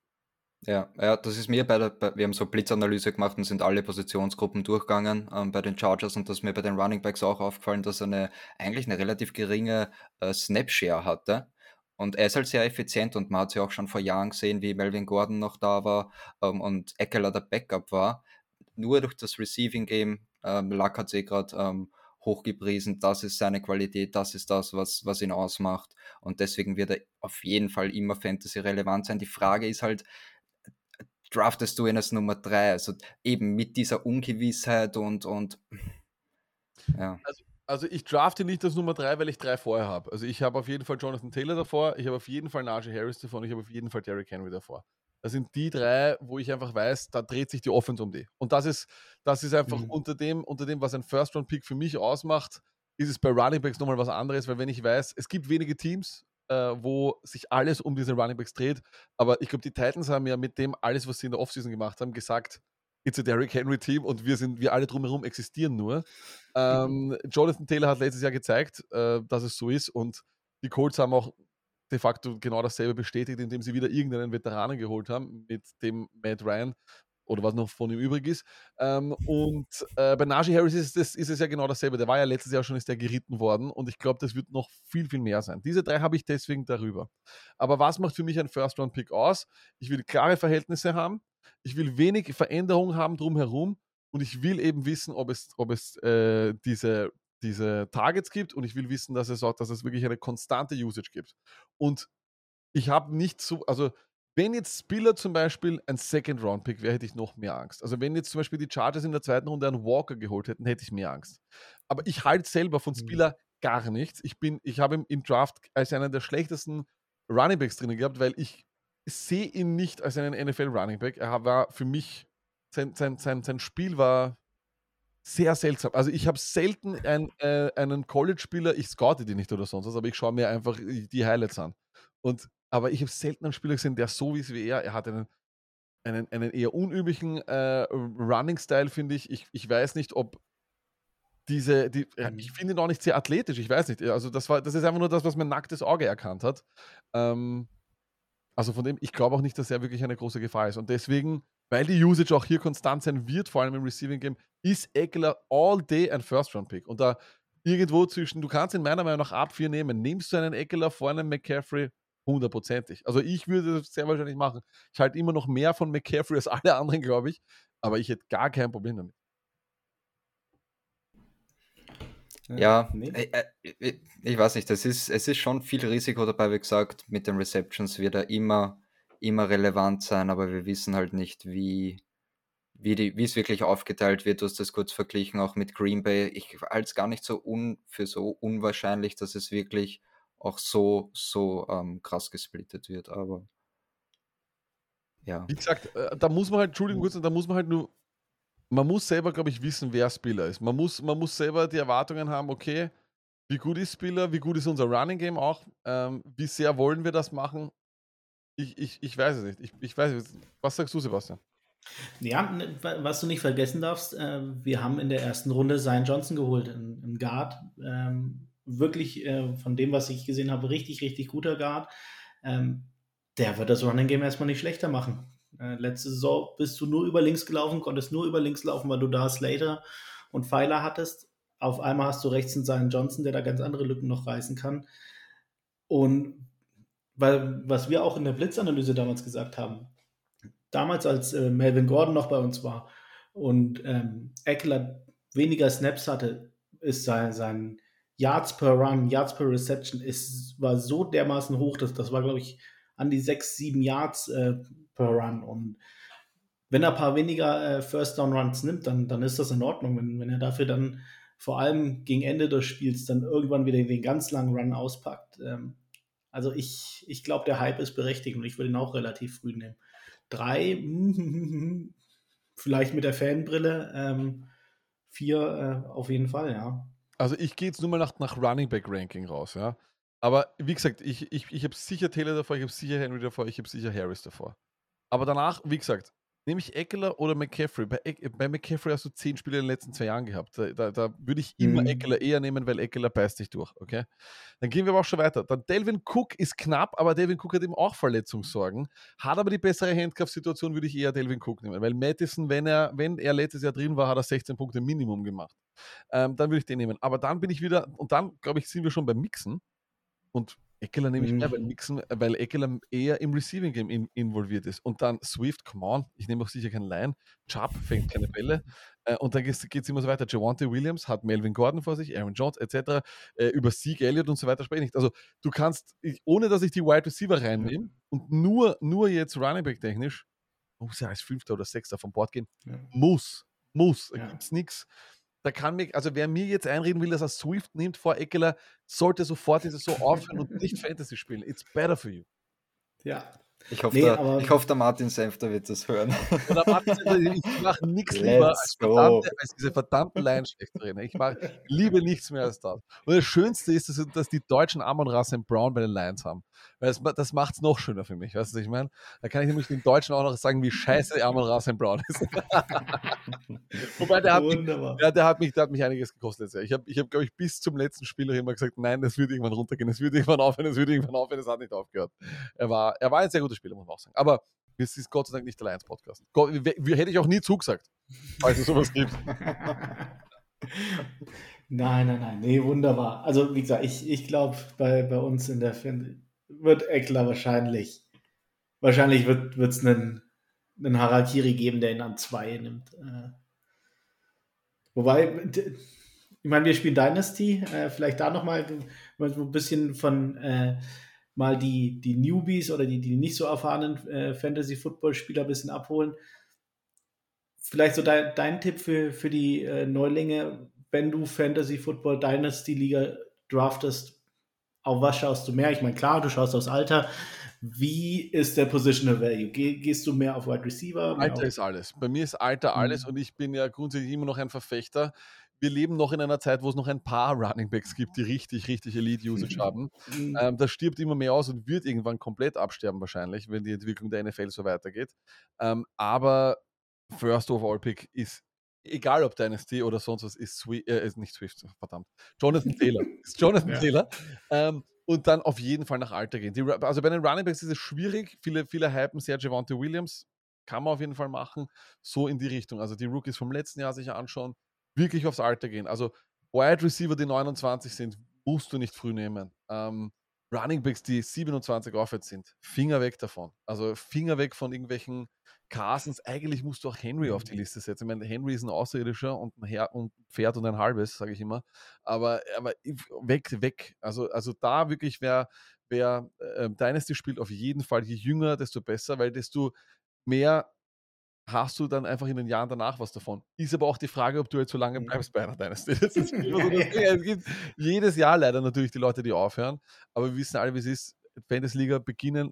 Ja, ja, das ist mir bei der, bei, wir haben so Blitzanalyse gemacht und sind alle Positionsgruppen durchgegangen ähm, bei den Chargers und das ist mir bei den Running Backs auch aufgefallen, dass er eine, eigentlich eine relativ geringe äh, Snapshare hatte. Und er ist halt sehr effizient und man hat es ja auch schon vor Jahren gesehen, wie Melvin Gordon noch da war ähm, und Eckler der Backup war. Nur durch das Receiving Game, ähm, Luck hat sie gerade ähm, hochgepriesen, das ist seine Qualität, das ist das, was, was ihn ausmacht. Und deswegen wird er auf jeden Fall immer Fantasy relevant sein. Die Frage ist halt, draftest du ihn als Nummer 3. Also eben mit dieser Ungewissheit und, und ja. Also, also ich drafte nicht als Nummer 3, weil ich drei vorher habe. Also ich habe auf jeden Fall Jonathan Taylor davor, ich habe auf jeden Fall Najee Harris davor und ich habe auf jeden Fall Derrick Henry davor. Das sind die drei, wo ich einfach weiß, da dreht sich die Offense um die. Und das ist, das ist einfach mhm. unter, dem, unter dem, was ein First-Round-Pick für mich ausmacht, ist es bei Running Backs nochmal was anderes, weil wenn ich weiß, es gibt wenige Teams, äh, wo sich alles um diese Running Backs dreht. Aber ich glaube, die Titans haben ja mit dem alles, was sie in der Offseason gemacht haben, gesagt, it's a Derrick Henry Team und wir sind, wir alle drumherum existieren nur. Ähm, Jonathan Taylor hat letztes Jahr gezeigt, äh, dass es so ist und die Colts haben auch de facto genau dasselbe bestätigt, indem sie wieder irgendeinen Veteranen geholt haben mit dem Matt Ryan, oder was noch von ihm übrig ist. Ähm, und äh, bei Najee Harris ist, das, ist, es ja genau dasselbe. Der war ja letztes Jahr schon ist der geritten worden und ich glaube, das wird noch viel, viel mehr sein. Diese drei habe ich deswegen darüber. Aber was macht für mich ein First-Round-Pick aus? Ich will klare Verhältnisse haben, ich will wenig Veränderung haben drumherum und ich will eben wissen, ob es, ob es äh, diese, diese Targets gibt und ich will wissen, dass es auch, dass es wirklich eine konstante Usage gibt. Und ich habe nicht so, also wenn jetzt Spiller zum Beispiel ein Second-Round-Pick wäre, hätte ich noch mehr Angst. Also wenn jetzt zum Beispiel die Chargers in der zweiten Runde einen Walker geholt hätten, hätte ich mehr Angst. Aber ich halte selber von mhm. Spiller gar nichts. Ich bin, ich habe ihn im Draft als einen der schlechtesten Running Backs drinnen gehabt, weil ich sehe ihn nicht als einen NFL Running Back. Er war für mich, sein, sein, sein, sein Spiel war sehr seltsam. Also ich habe selten ein, äh, einen College-Spieler, ich scoute die nicht oder sonst was, aber ich schaue mir einfach die Highlights an. Und aber ich habe selten einen Spieler gesehen, der so ist wie er. Er hat einen, einen, einen eher unüblichen äh, Running-Style, finde ich. ich. Ich weiß nicht, ob diese, die, mhm. ich finde ihn auch nicht sehr athletisch, ich weiß nicht. Also das war, das ist einfach nur das, was mein nacktes Auge erkannt hat. Ähm, Also von dem, ich glaube auch nicht, dass er wirklich eine große Gefahr ist. Und deswegen, weil die Usage auch hier konstant sein wird, vor allem im Receiving Game, ist Eckler all day ein First-Round-Pick. Und da irgendwo zwischen, du kannst in meiner Meinung nach ab 4 nehmen. Nimmst du einen Eckler vor einem McCaffrey? Hundertprozentig. Also ich würde das sehr wahrscheinlich machen. Ich halte immer noch mehr von McCaffrey als alle anderen, glaube ich. Aber ich hätte gar kein Problem damit. Ja, nee. Äh, äh, ich weiß nicht, das ist, es ist schon viel Risiko dabei, wie gesagt, mit den Receptions wird er immer, immer relevant sein, aber wir wissen halt nicht, wie, wie, die, wie es wirklich aufgeteilt wird. Du hast das kurz verglichen, auch mit Green Bay. Ich halte es gar nicht so un, für so unwahrscheinlich, dass es wirklich auch so, so ähm, krass gesplittet wird, aber ja. Wie gesagt, äh, da muss man halt, Entschuldigung kurz, da muss man halt nur man muss selber, glaube ich, wissen, wer Spieler ist. Man muss, man muss selber die Erwartungen haben, okay, wie gut ist Spieler, wie gut ist unser Running Game auch, ähm, wie sehr wollen wir das machen? Ich, ich, ich weiß es nicht. Ich, ich weiß nicht. Was sagst du, Sebastian? Ja, was du nicht vergessen darfst, äh, wir haben in der ersten Runde Zion Johnson geholt, ein Guard. Ähm, wirklich äh, von dem, was ich gesehen habe, richtig, richtig guter Guard. Ähm, der wird das Running Game erstmal nicht schlechter machen. Äh, letzte Saison bist du nur über links gelaufen, konntest nur über links laufen, weil du da Slater und Pfeiler hattest. Auf einmal hast du rechts einen Zion Johnson, der da ganz andere Lücken noch reißen kann. Und weil, was wir auch in der Blitzanalyse damals gesagt haben, damals als äh, Melvin Gordon noch bei uns war und ähm, Eckler weniger Snaps hatte, ist sein, sein Yards per Run, Yards per Reception ist, war so dermaßen hoch, dass das war, glaube ich, an die sechs, sieben Yards äh, per Run. Und wenn er ein paar weniger äh, First Down Runs nimmt, dann, dann ist das in Ordnung. Wenn, wenn er dafür dann vor allem gegen Ende des Spiels dann irgendwann wieder den ganz langen Run auspackt. Ähm, also ich, ich glaube, der Hype ist berechtigt und ich würde ihn auch relativ früh nehmen. Drei, vielleicht mit der Fanbrille, ähm, vier äh, auf jeden Fall, ja. Also ich gehe jetzt nur mal nach, nach Running Back Ranking raus, ja. Aber wie gesagt, ich, ich, ich habe sicher Taylor davor, ich habe sicher Henry davor, ich habe sicher Harris davor. Aber danach, wie gesagt, nehme ich Eckler oder McCaffrey. Bei, bei McCaffrey hast du zehn Spiele in den letzten zwei Jahren gehabt. Da, da, da würde ich immer mhm. Eckler eher nehmen, weil Eckler beißt dich durch. Okay? Dann gehen wir aber auch schon weiter. Dann Delvin Cook ist knapp, aber Delvin Cook hat eben auch Verletzungssorgen. Hat aber die bessere Handcuff-Situation, würde ich eher Delvin Cook nehmen. Weil Madison, wenn er, wenn er letztes Jahr drin war, hat er 16 Punkte Minimum gemacht. Ähm, dann würde ich den nehmen. Aber dann bin ich wieder, und dann, glaube ich, sind wir schon beim Mixen. Und Eckler nehme ich mehr, weil, Mixen, weil Eckler eher im Receiving Game in, involviert ist. Und dann Swift, come on, ich nehme auch sicher keinen Line. Chubb fängt keine Bälle. Äh, und dann geht es immer so weiter. Javante Williams hat Melvin Gordon vor sich, Aaron Jones etc. Äh, über Sieg Elliott und so weiter spreche ich nicht. Also du kannst, ich, ohne dass ich die Wide Receiver reinnehme und nur, nur jetzt Running Back technisch, muss ja als Fünfter oder Sechster vom Bord gehen. Ja. Muss, muss. Da ja. gibt es nichts da kann mir, also wer mir jetzt einreden will, dass er Swift nimmt vor Eckler, sollte sofort diese so aufhören und nicht Fantasy spielen. It's better for you. Ja, ich hoffe, nee, der, ich hoffe, der Martin Senfter wird das hören. Oder Martin Senfter, ich mache nichts lieber als, verdammte, als, diese verdammten Laienschlechterin. Ich mach, liebe nichts mehr als das. Und das Schönste ist, dass, dass die deutschen Amon Russell Brown bei den Lions haben. Weil das, das macht es noch schöner für mich. Weißt du, was ich meine? Da kann ich nämlich den Deutschen auch noch sagen, wie scheiße Amon Russell Brown ist. Wobei der hat, mich, der, der, hat mich, der hat mich einiges gekostet. Ich habe, ich hab, glaube ich, bis zum letzten Spiel immer gesagt, nein, das wird irgendwann runtergehen, es wird irgendwann aufhören, es wird irgendwann aufhören, es hat nicht aufgehört. Er war, er war ein sehr guter gute Spieler, muss man auch sagen. Aber es ist Gott sei Dank nicht der Lions-Podcast. Hätte ich auch nie zugesagt, falls es sowas gibt. Nein, nein, nein. Nee, wunderbar. Also, wie gesagt, ich, ich glaube, bei, bei uns in der Fan wird Eckler wahrscheinlich, wahrscheinlich wird es einen, einen Harakiri geben, der ihn an zwei nimmt. Äh, wobei, ich meine, wir spielen Dynasty, äh, vielleicht da nochmal ein bisschen von äh, mal die, die Newbies oder die, die nicht so erfahrenen äh, Fantasy-Football-Spieler ein bisschen abholen. Vielleicht so dein, dein Tipp für, für die äh, Neulinge, wenn du Fantasy-Football Dynasty-Liga draftest, auf was schaust du mehr? Ich meine, klar, du schaust aufs Alter. Wie ist der Positional Value? Geh, gehst du mehr auf Wide Receiver? Alter ist alles. Bei mir ist Alter alles mhm. und ich bin ja grundsätzlich immer noch ein Verfechter wir leben noch in einer Zeit, wo es noch ein paar Running Backs gibt, die richtig, richtig Elite-Usage haben. Mhm. Ähm, das stirbt immer mehr aus und wird irgendwann komplett absterben wahrscheinlich, wenn die Entwicklung der NFL so weitergeht. Ähm, aber First Overall Pick ist, egal ob Dynasty oder sonst was, ist, Swift, äh, ist nicht Swift, verdammt, Jonathan Taylor. ist Jonathan ja. Taylor. Ähm, und dann auf jeden Fall nach Alter gehen. Die, also bei den Running Backs ist es schwierig. Viele, viele hypen sehr Javante Williams. Kann man auf jeden Fall machen. So in die Richtung. Also die Rookies vom letzten Jahr sich anschauen. Wirklich aufs Alter gehen. Also Wide Receiver, die 29 sind, musst du nicht früh nehmen. Ähm, Running Backs, die 27 aufwärts sind, Finger weg davon. Also Finger weg von irgendwelchen Carsons. Eigentlich musst du auch Henry auf die mhm. Liste setzen. Ich meine, Henry ist ein Außerirdischer und ein, Her und Pferd und ein halbes, sage ich immer. Aber, aber weg, weg. Also, also da wirklich, wer, wer äh, Dynasty spielt, auf jeden Fall, je jünger, desto besser, weil desto mehr hast du dann einfach in den Jahren danach was davon. Ist aber auch die Frage, ob du jetzt so lange mhm. bleibst bei einer Dynasty. Das ist immer so das Ding. Es gibt jedes Jahr leider natürlich die Leute, die aufhören, aber wir wissen alle, wie es ist. Fantasy Liga beginnen,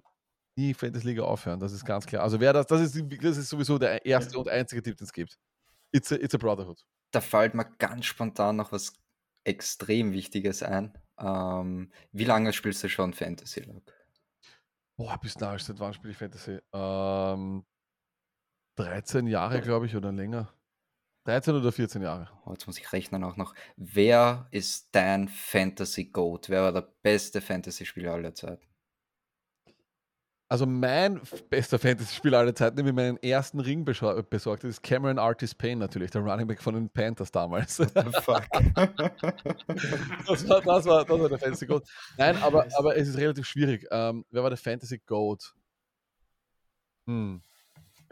nie Fantasy Liga aufhören, das ist ganz klar. Also wer das, das ist, das ist sowieso der erste und einzige Tipp, den es gibt. It's a, it's a Brotherhood. Da fällt mir ganz spontan noch was extrem Wichtiges ein. Ähm, wie lange spielst du schon Fantasy Log? Boah, bis nah, seit wann spiele ich Fantasy? Ähm, 13 Jahre, glaube ich, oder länger. 13 oder 14 Jahre. Oh, jetzt muss ich rechnen auch noch. Wer ist dein Fantasy Goat? Wer war der beste Fantasy-Spieler aller Zeiten? Also mein bester Fantasy-Spieler aller Zeiten, der mir meinen ersten Ring besorgt ist Cameron Artis Payne natürlich, der Running Back von den Panthers damals. What the fuck? das, war, das, war, das war der Fantasy Goat. Nein, aber, aber es ist relativ schwierig. Ähm, wer war der Fantasy Goat? Hm.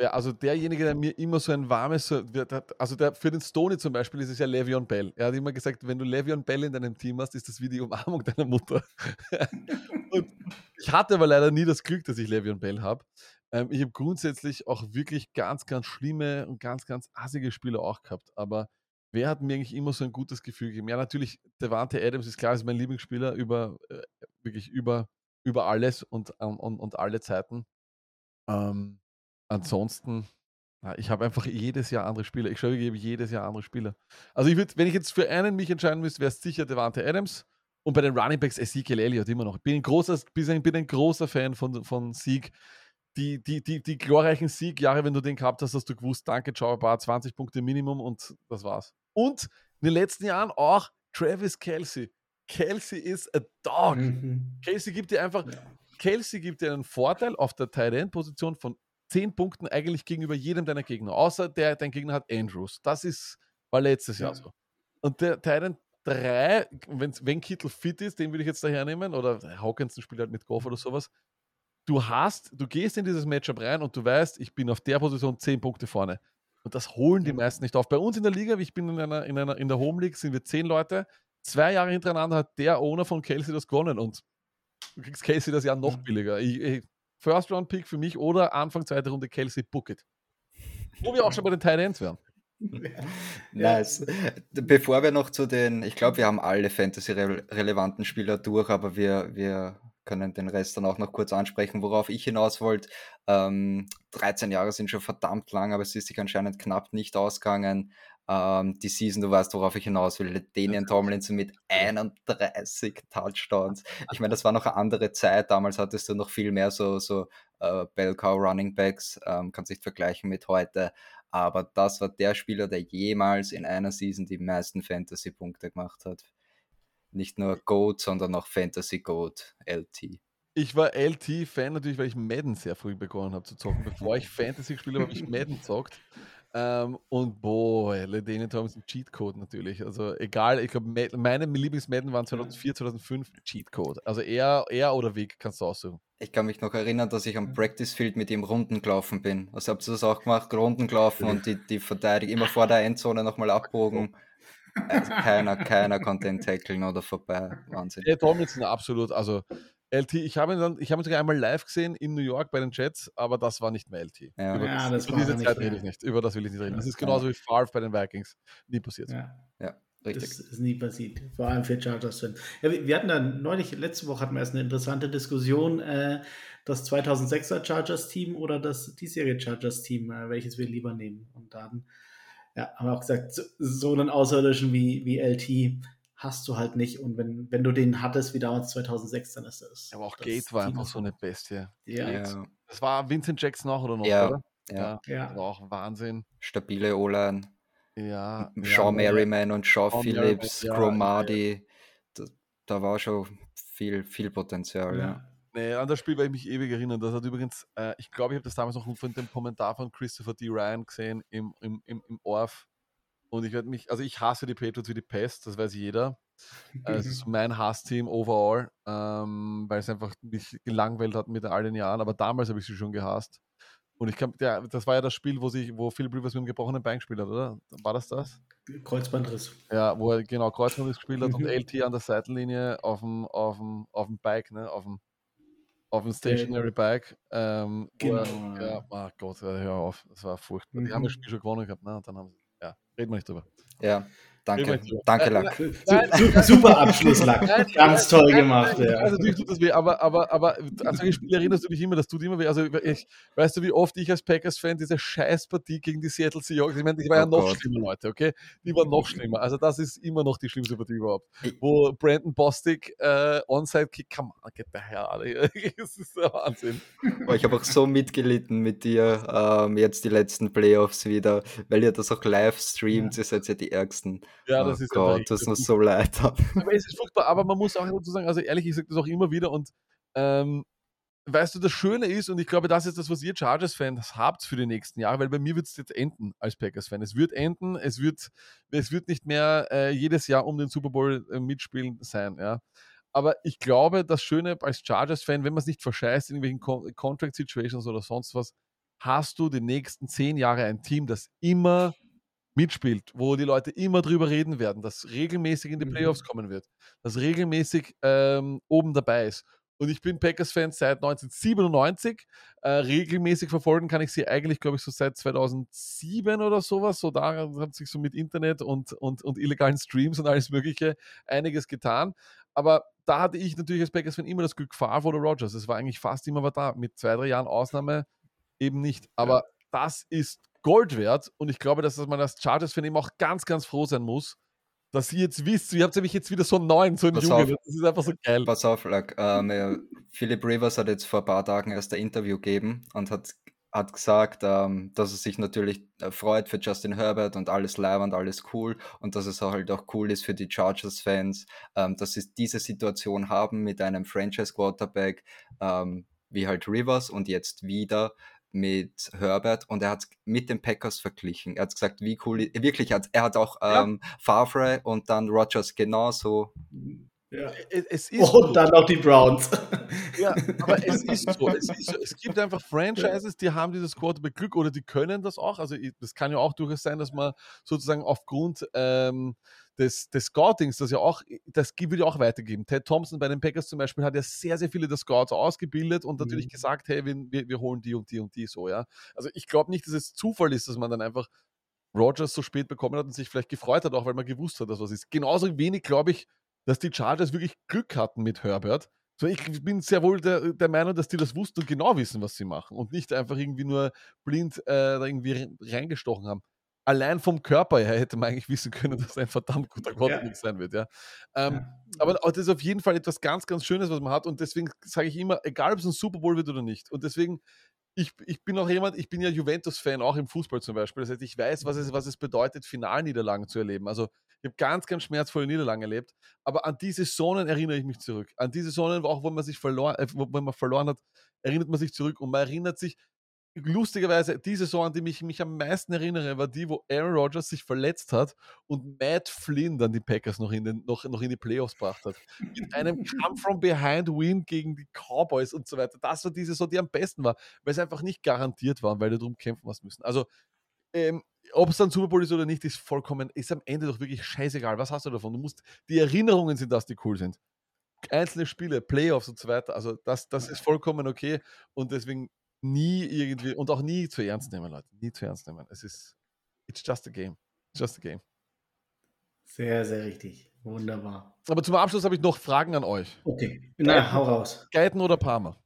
Ja, also derjenige, der mir immer so ein warmes, also der, für den Stoney zum Beispiel ist es ja Le'Veon Bell. Er hat immer gesagt, wenn du Le'Veon Bell in deinem Team hast, ist das wie die Umarmung deiner Mutter. und ich hatte aber leider nie das Glück, dass ich Le'Veon Bell habe. Ähm, ich habe grundsätzlich auch wirklich ganz, ganz schlimme und ganz, ganz assige Spieler auch gehabt. Aber wer hat mir eigentlich immer so ein gutes Gefühl gegeben? Ja, natürlich, Devante Adams ist klar, ist mein Lieblingsspieler über, äh, wirklich über, über alles und, und, und alle Zeiten. Ähm, ansonsten, ich habe einfach jedes Jahr andere Spieler. Ich schaue, ich gebe jedes Jahr andere Spieler. Also ich würde, wenn ich jetzt für einen mich entscheiden müsste, wäre es sicher Devante Adams. Und bei den Running Backs Ezekiel Elliott immer noch. Ich bin ein großer, bin ein großer Fan von, von Sieg. Die, die, die, die glorreichen Siegjahre, wenn du den gehabt hast, hast du gewusst, danke, ciao, paar 20 Punkte Minimum und das war's. Und in den letzten Jahren auch Travis Kelsey. Kelsey ist a dog. Mhm. Kelsey gibt dir einfach, ja. Kelsey gibt dir einen Vorteil auf der Tight End Position von 10 Punkten eigentlich gegenüber jedem deiner Gegner. Außer der, dein Gegner hat Andrews. Das ist, war letztes ja. Jahr so. Und der Titan 3, wenn Kittel fit ist, den würde ich jetzt daher nehmen, oder Hawkinson spielt halt mit Goff oder sowas. Du hast, du gehst in dieses Matchup rein und du weißt, ich bin auf der Position 10 Punkte vorne. Und das holen die meisten nicht auf. Bei uns in der Liga, ich bin in einer, in einer, in der Home League, sind wir 10 Leute. Zwei Jahre hintereinander hat der Owner von Kelsey das gewonnen und du kriegst Kelsey das Jahr noch billiger. Ich, ich, First-Round-Pick für mich oder Anfang zweite Runde Kelsey Bucket. Wo wir auch schon bei den Tight Ends wären. Nice. Bevor wir noch zu den, ich glaube, wir haben alle Fantasy-relevanten Spieler durch, aber wir, wir können den Rest dann auch noch kurz ansprechen, worauf ich hinaus wollte. Ähm, 13 Jahre sind schon verdammt lang, aber es ist sich anscheinend knapp nicht ausgegangen. Ähm, die Season, du weißt, worauf ich hinaus will. Daniel Tomlinson mit 31 Touchdowns. Ich meine, das war noch eine andere Zeit. Damals hattest du noch viel mehr so, so äh, Bellcow Running Backs. Ähm, kannst nicht vergleichen mit heute. Aber das war der Spieler, der jemals in einer Season die meisten Fantasy-Punkte gemacht hat. Nicht nur Goat, sondern auch Fantasy Goat LT. Ich war LT-Fan natürlich, weil ich Madden sehr früh begonnen habe zu zocken. Bevor ich Fantasy gespielt habe, habe ich Madden gezockt. Ähm, und boah, Ledane Thompson Cheatcode natürlich. Also egal, ich glaube, meine Lieblingsmadden waren 2004, 2005 Cheatcode. Also er, er oder Weg kannst du aussuchen. Ich kann mich noch erinnern, dass ich am Practice Field mit ihm Runden gelaufen bin. Also habt ihr das auch gemacht? Runden gelaufen und die, die Verteidiger immer vor der Endzone nochmal abbogen. Also keiner, keiner konnte ihn tackeln oder vorbei. Wahnsinn. Der Tomlinson absolut. Also LT, ich habe ihn dann, ich habe ihn sogar einmal live gesehen in New York bei den Jets, aber das war nicht mehr LT. Ja, über, ja, das, über diese Zeit rede ich nicht. Über das will ich nicht reden. Das ist genauso wie Favre bei den Vikings. Nie passiert. Ja. ja. Richtig. Das ist nie passiert, vor allem für Chargers. Ja, wir, wir hatten da neulich, letzte Woche hatten wir erst eine interessante Diskussion, äh, das 2006er Chargers-Team oder das diesjährige Chargers-Team, äh, welches wir lieber nehmen. Und dann ja, haben wir auch gesagt, so, so einen Außerirdischen wie, wie LT hast du halt nicht. Und wenn, wenn du den hattest wie damals 2006, dann ist das. Aber auch das Gate war einfach so eine Bestie. Ja. ja. Das war Vincent Jackson auch oder noch, ja. oder? Ja. ja. Das war auch Wahnsinn. Stabile O-Line. Ja. Sean Merriman und Sean, Phillips, ja, Cromarty. Da, da, war schon viel, viel Potenzial. Ja. ja. Nee, an das Spiel werde ich mich ewig erinnern. Das hat übrigens, äh, ich glaube, ich habe das damals noch von dem Kommentar von Christopher D. Ryan gesehen im, im, im, im Orf. Und ich werde mich, also ich hasse die Patriots wie die Pest, das weiß jeder. Es ist mein Hassteam overall, ähm, weil es einfach mich gelangweilt hat mit all den Jahren. Aber damals habe ich sie schon gehasst. Und ich kann, ja, das war ja das Spiel, wo sich, wo Phil Rivers mit dem gebrochenen Bein gespielt hat, oder? War das das? Kreuzbandriss. Ja, wo er genau Kreuzbandriss gespielt hat und LT an der Seitenlinie auf dem, auf dem, auf dem Bike, ne? Auf dem, auf dem Stationary Bike. Ähm, genau. Er, ja, oh Gott, hör auf, das war furchtbar. Mhm. Die haben das Spiel schon gewonnen gehabt, ne? Und dann haben sie, reden wir nicht drüber. Ja, Danke, danke Lack. Super Abschluss, Lack. Ganz toll gemacht. Ja. Also natürlich tut das weh, aber, aber, aber an solche Spiele erinnerst du dich immer, das tut immer weh. Also ich, weißt du, wie oft ich als Packers-Fan diese Scheißpartie gegen die Seattle Seahawks, ich meine, die war ja oh noch Gott. schlimmer, Leute, okay? Die war noch schlimmer. Also das ist immer noch die schlimmste Partie überhaupt. Wo Brandon Bostic äh, Onside-Kick, come on, get the hell out Das ist der Wahnsinn. Aber ich habe auch so mitgelitten mit dir ähm, jetzt die letzten Playoffs wieder, weil ihr das auch live streamt, ja. ihr seid ja die Ärgsten. Ja, das oh ist Gott, das muss so leid. Aber es ist furchtbar, aber man muss auch dazu sagen, also ehrlich, ich sage das auch immer wieder und ähm, weißt du, das Schöne ist, und ich glaube, das ist das, was ihr Chargers-Fans habt für die nächsten Jahre, weil bei mir wird es jetzt enden als Packers-Fan. Es wird enden, es wird, es wird nicht mehr äh, jedes Jahr um den Super Bowl äh, mitspielen sein, ja. Aber ich glaube, das Schöne als Chargers-Fan, wenn man es nicht verscheißt in irgendwelchen Con Contract-Situations oder sonst was, hast du die nächsten zehn Jahre ein Team, das immer mitspielt, wo die Leute immer drüber reden werden, dass regelmäßig in die mhm. Playoffs kommen wird, dass regelmäßig ähm, oben dabei ist. Und ich bin Packers-Fan seit 1997. Äh, regelmäßig verfolgen kann ich sie eigentlich, glaube ich, so seit 2007 oder sowas. So da hat sich so mit Internet und, und, und illegalen Streams und alles Mögliche einiges getan. Aber da hatte ich natürlich als Packers-Fan immer das Glück, Favre oder Rogers. Es war eigentlich fast immer was da. Mit zwei, drei Jahren Ausnahme eben nicht. Aber. Das ist Gold wert. Und ich glaube, dass man als Chargers-Fan eben auch ganz, ganz froh sein muss, dass ihr jetzt wisst, ihr habt nämlich jetzt wieder so einen neuen, so einen Pass Jungen. Auf, das ist einfach so geil. Pass auf, like, ähm, Philip Rivers hat jetzt vor ein paar Tagen erst ein Interview gegeben und hat, hat gesagt, ähm, dass er sich natürlich äh, freut für Justin Herbert und alles live und alles cool und dass es halt auch cool ist für die Chargers-Fans, ähm, dass sie diese Situation haben mit einem Franchise-Quarterback, ähm, wie halt Rivers und jetzt wieder mit Herbert und er hat mit den Packers verglichen. Er hat gesagt, wie cool, wirklich, er hat, er hat auch ja. ähm, Favre und dann Rogers genauso. Ja. Es, ist und so. dann auch die Browns. Ja, aber es ist so. Es, ist so. es gibt einfach Franchises, die haben dieses Quarterback Glück oder die können das auch. Also das kann ja auch durchaus sein, dass man sozusagen aufgrund ähm, des, des Scoutings, das ja auch, das wird ja auch weitergeben. Ted Thompson bei den Packers zum Beispiel hat ja sehr, sehr viele der Scouts ausgebildet und natürlich mhm. gesagt, hey, wir, wir holen die und die und die so, ja. Also ich glaube nicht, dass es Zufall ist, dass man dann einfach Rogers so spät bekommen hat und sich vielleicht gefreut hat, auch weil man gewusst hat, dass was ist. Genauso wenig glaube ich, dass die Chargers wirklich Glück hatten mit Herbert. So, ich bin sehr wohl der, der Meinung, dass die das wussten und genau wissen, was sie machen und nicht einfach irgendwie nur blind äh, irgendwie reingestochen haben allein vom Körper her hätte man eigentlich wissen können, dass ein verdammt guter Quarterback ja. sein wird. Ja. Ähm, ja. Aber das ist auf jeden Fall etwas ganz, ganz Schönes, was man hat. Und deswegen sage ich immer, egal ob es ein Super Bowl wird oder nicht. Und deswegen, ich, ich bin auch jemand, ich bin ja Juventus-Fan, auch im Fußball zum Beispiel. Das heißt, ich weiß, was es, was es bedeutet, Finalniederlagen zu erleben. Also ich habe ganz, ganz schmerzvolle Niederlagen erlebt. Aber an diese Sonnen erinnere ich mich zurück. An diese Sonnen, auch wo man sich verloren, äh, wo man verloren hat, erinnert man sich zurück. Und man erinnert sich, lustigerweise, die Saison, an die mich, mich am meisten erinnere, war die, wo Aaron Rodgers sich verletzt hat und Matt Flynn dann die Packers noch in, den, noch, noch in die Playoffs gebracht hat. Mit einem Come from Behind Win gegen die Cowboys und so weiter. Das war die Saison, die am besten war, weil es einfach nicht garantiert war, weil die darum kämpfen was müssen. Also, ähm, ob es dann Super Bowl ist oder nicht, ist vollkommen, ist am Ende doch wirklich scheißegal. Was hast du davon? Du musst, die Erinnerungen sind das, die cool sind. Einzelne Spiele, Playoffs und so weiter. Also, das, das ist vollkommen okay und deswegen nie irgendwie und auch nie zu ernst nehmen, Leute. Nie zu ernst nehmen. Es ist, it's just a game. It's just a game. Sehr, sehr richtig. Wunderbar. Aber zum Abschluss habe ich noch Fragen an euch. Okay. Na, Geiten, hau raus. Geiten oder Parma?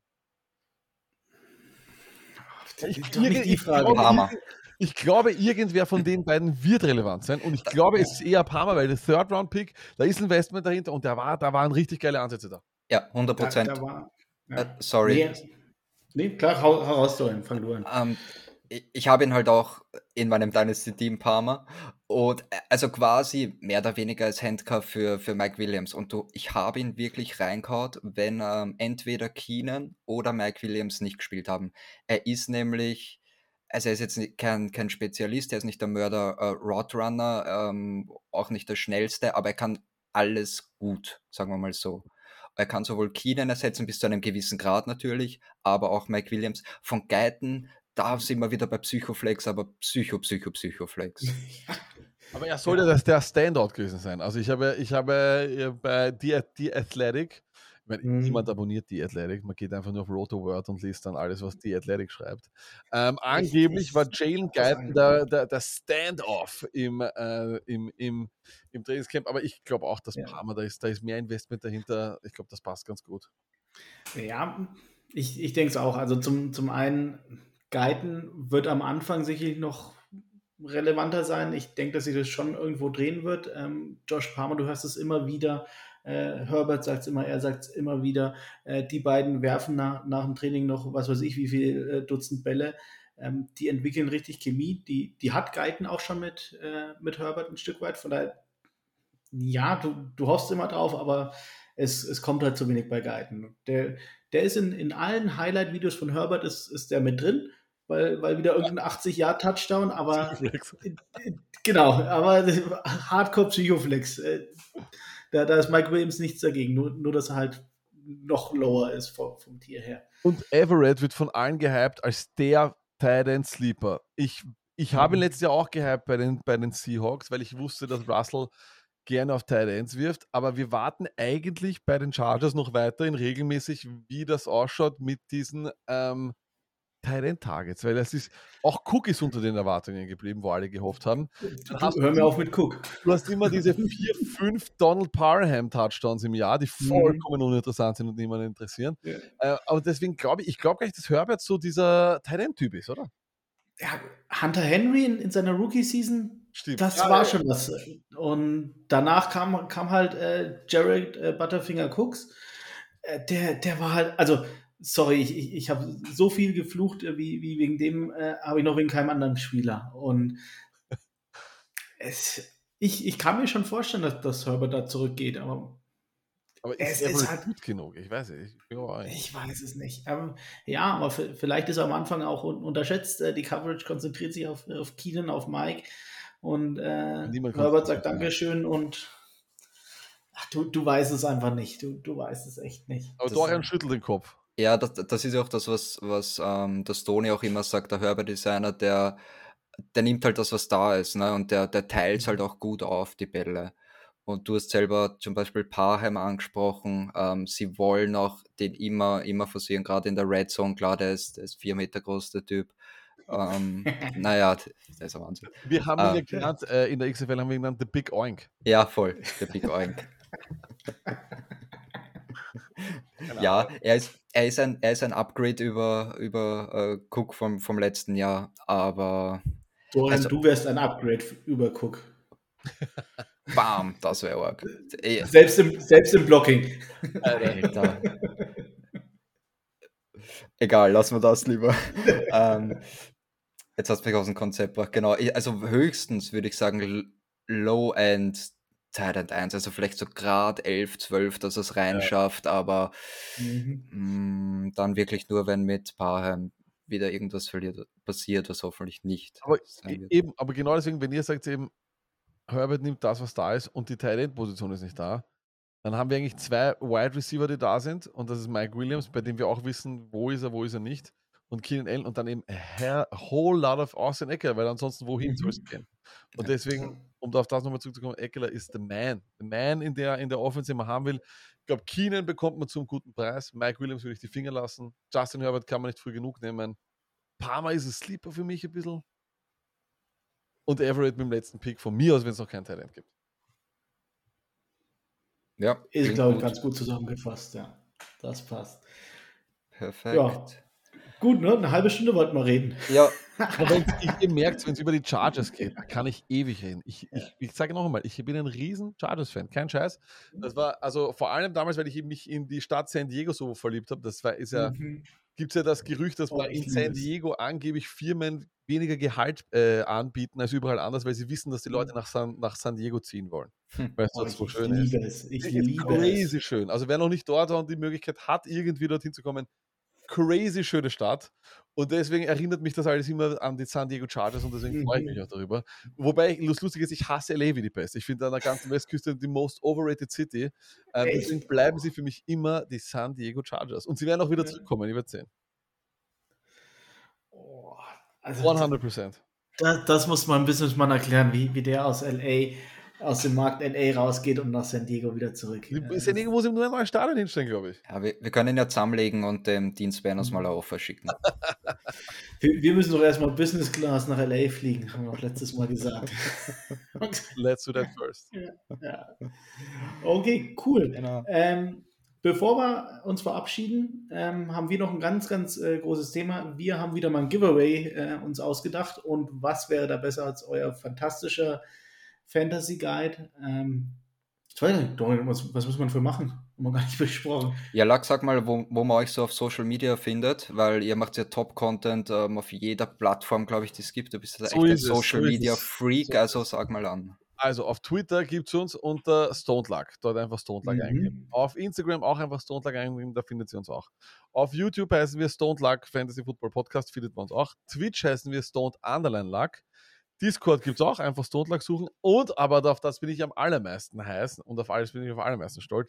Ich, ich, ich, die Frage. Parma. Ich glaube, irgendwer von den beiden wird relevant sein. Und ich glaube, es ist eher Parma, weil der Third-Round-Pick, da ist Investment dahinter und da war, da waren richtig geile Ansätze da. Ja, 100 Prozent. Ja. Äh, sorry. Nee, Nee, klar, hau, raus, Dorian, fang du an. Ähm, ich, ich habe ihn halt auch in meinem Dynasty-Team Parma Und äh, also quasi mehr oder weniger als Handcuff für, für Mike Williams. Und du, ich habe ihn wirklich reingehauen, wenn ähm, entweder Keenan oder Mike Williams nicht gespielt haben. Er ist nämlich, also er ist jetzt kein, kein Spezialist, er ist nicht der Mörder äh, Roadrunner, ähm, auch nicht der schnellste, aber er kann alles gut, sagen wir mal so. Er kann sowohl Keenan ersetzen bis zu einem gewissen Grad natürlich, aber auch Mike Williams. Von Geiten da sind wir wieder bei Psychoflex, aber Psycho, Psycho, Psychoflex. aber er sollte ja. der Standout gewesen sein. Also ich habe, ich habe äh, bei The, The Athletic, ich meine, mhm. niemand abonniert The Athletic, man geht einfach nur auf Roto Word und liest dann alles, was The Athletic schreibt. Ähm, angeblich war Jalen Guyton der, der, der Standoff im, äh, im, im, im Trainingscamp, aber ich glaube auch, dass ja. Parma, da ist, da ist mehr Investment dahinter. Ich glaube, das passt ganz gut. Ja, ich, ich denke es auch. Also zum, zum einen Guyton wird am Anfang sicherlich noch relevanter sein. Ich denke, dass sich das schon irgendwo drehen wird. Ähm, Josh Palmer, du hörst es immer wieder. Äh, Herbert sagt es immer, er sagt es immer wieder. Äh, die beiden werfen nach, nach dem Training noch, was weiß ich, wie viel äh, Dutzend Bälle. Ähm, die entwickeln richtig Chemie. Die, die hat Guyton auch schon mit, äh, mit Herbert ein Stück weit. Von daher, ja, du, du hoffst immer drauf, aber es, es kommt halt zu wenig bei Guyton. Der, der ist in, in allen Highlight-Videos von Herbert ist, ist der mit drin weil, weil wieder irgendein 80-Jahr-Touchdown, aber genau, aber Hardcore-Psychoflex. Da, da ist Mike Williams nichts dagegen, nur, nur dass er halt noch lower ist vom, vom Tier her. Und Everett wird von allen gehypt als der Titan Sleeper. Ich, ich habe ihn mhm. letztes Jahr auch gehypt bei den, bei den Seahawks, weil ich wusste, dass Russell gerne auf Tight Ends wirft, aber wir warten eigentlich bei den Chargers noch weiterhin regelmäßig, wie das ausschaut mit diesen ähm, Tight Targets, weil es ist auch Cook ist unter den Erwartungen geblieben, wo alle gehofft haben. Hör mir auf mit Cook. Du hast immer diese vier, fünf Donald Parham Touchdowns im Jahr, die mhm. vollkommen mhm. uninteressant sind und niemanden interessieren. Ja. Äh, aber deswegen glaube ich, ich glaube gar nicht, dass Herbert so dieser Tight Typ ist, oder? Ja, Hunter Henry in, in seiner Rookie-Season, das ja, war ja. schon was. Und danach kam, kam halt äh, Jared äh, Butterfinger Cooks. Äh, der, der war halt, also sorry, ich, ich, habe so viel geflucht, äh, wie, wie wegen dem äh, habe ich noch wegen keinem anderen Spieler. Und es, ich, ich kann mir schon vorstellen, dass, dass Herbert da zurückgeht, aber. Aber ist er ist halt gut genug? Ich weiß es. Ich, ich weiß es nicht. Aber, ja, aber vielleicht ist er am Anfang auch unterschätzt. Äh, die Coverage konzentriert sich auf, auf Keenan, auf Mike. Und äh, Herbert sagt Dankeschön und ach, du, du weißt es einfach nicht. Du, du weißt es echt nicht. Aber Dorian schüttelt den Kopf. Ja, das, das ist ja auch das, was, was ähm, das Tony auch immer sagt. Der einer, der, der nimmt halt das, was da ist, ne? Und der, der teilt es halt auch gut auf, die Bälle. Und du hast selber zum Beispiel Parham angesprochen. Ähm, sie wollen auch den immer, immer forcieren, gerade in der Red Zone. Klar, der ist, der ist vier Meter groß, der Typ. Ähm, naja, das ist ein Wahnsinn. Wir haben ihn ja ähm, genannt, äh, in der XFL haben wir ihn genannt The Big Oink. Ja, voll, der Big Oink. ja, er ist, er ist ein, er ist ein Upgrade über, über uh, Cook vom, vom letzten Jahr, aber. Dorian, also, du wärst ein Upgrade über Cook. Bam, das wäre arg. Selbst im, selbst im Blocking. Alter. Egal, lassen wir das lieber. ähm, jetzt hast du mich aus dem Konzept gebracht. Genau, also höchstens würde ich sagen Low-End Tight 1, also vielleicht so Grad 11, 12, dass es reinschafft, ja. aber mhm. mh, mm, dann wirklich nur, wenn mit Parham wieder irgendwas verliert, passiert, was hoffentlich nicht. Aber e-, eben, aber genau deswegen, wenn ihr sagt eben, Herbert nimmt das, was da ist und die Tight End Position ist nicht da, dann haben wir eigentlich zwei Wide Receiver, die da sind und das ist Mike Williams, bei dem wir auch wissen, wo ist er, wo ist er nicht und Keenan Allen und dann eben a whole lot of Austin Eckler, weil ansonsten wohin mhm. soll es gehen? Und deswegen, um auf das nochmal zurückzukommen, Eckler ist the man. The man in der, in der Offense, den man haben will. Ich glaube, Keenan bekommt man zum guten Preis. Mike Williams würde ich die Finger lassen. Justin Herbert kann man nicht früh genug nehmen. Parma ist ein Sleeper für mich ein bisschen. Und Everett mit dem letzten Pick von mir aus, wenn es noch kein Talent gibt. Ja. Ist, glaube ich, ganz gut zusammengefasst, ja. Das passt. Perfekt. Ja. Gut, ne? Eine halbe Stunde wollten wir reden. Ja. Aber wenn ihr merkt, wenn es über die Chargers geht, kann ich ewig reden. Ich, ich, ich sage noch einmal, ich bin ein riesen Chargers-Fan, kein Scheiß. Das war, also vor allem damals, weil ich mich in die Stadt San Diego so verliebt habe, das war, ist ja, mhm. gibt es ja das Gerücht, dass oh, man in San Diego angeblich Firmen weniger Gehalt äh, anbieten als überall anders, weil sie wissen, dass die Leute hm. nach San, nach San Diego ziehen wollen. Hm. Weil oh, so schön liebe ist. Es. Ich liebe crazy es. schön. Also wer noch nicht dort war und die Möglichkeit hat, irgendwie dorthin zu kommen, crazy schöne Stadt. Und deswegen erinnert mich das alles immer an die San Diego Chargers und deswegen freue ich mich mhm. auch darüber. Wobei, lustig ist, ich hasse LA wie die Pest. Ich finde an der ganzen Westküste die most overrated city. Ähm, deswegen bleiben sie für mich immer die San Diego Chargers. Und sie werden auch wieder zurückkommen, ich werde sehen. Also 100 Das, das, muss man ein Businessmann erklären, wie, wie der aus LA aus dem Markt LA rausgeht und nach San Diego wieder zurück. San Diego muss ihm nur ein neues Stadion hinstellen, glaube ich. Ja, wir, wir, können ihn ja zusammenlegen und dem Dienst uns mal ein Offer schicken. wir, wir, müssen doch erstmal Business Class nach LA fliegen, haben wir auch letztes Mal gesagt. Let's do that first. Ja, ja. Okay, cool. Genau. Ähm, Bevor wir uns verabschieden, ähm, haben wir noch ein ganz, ganz äh, großes Thema. Wir haben wieder mal ein Giveaway äh, uns ausgedacht. Und was wäre da besser als euer fantastischer Fantasy Guide. Ähm, ich weiß nicht, was, was muss man für machen? Haben wir gar nicht besprochen. Ja, Lack, sag mal, wo, wo man euch so auf Social Media findet, weil ihr macht ja Top-Content ähm, auf jeder Plattform, glaube ich, die es gibt. Du bist ja so echt ein Social so Media Freak, so also sag mal an. Also auf Twitter gibt es uns unter Stonelag, dort einfach Stonelag mhm. eingeben. Auf Instagram auch einfach Stonelag eingeben, da findet ihr uns auch. Auf YouTube heißen wir Stonelag Fantasy Football Podcast, findet man uns auch. Twitch heißen wir Stoned Underline Luck. Discord gibt es auch, einfach Stonelag suchen. Und, aber auf das bin ich am allermeisten heiß und auf alles bin ich am allermeisten stolz.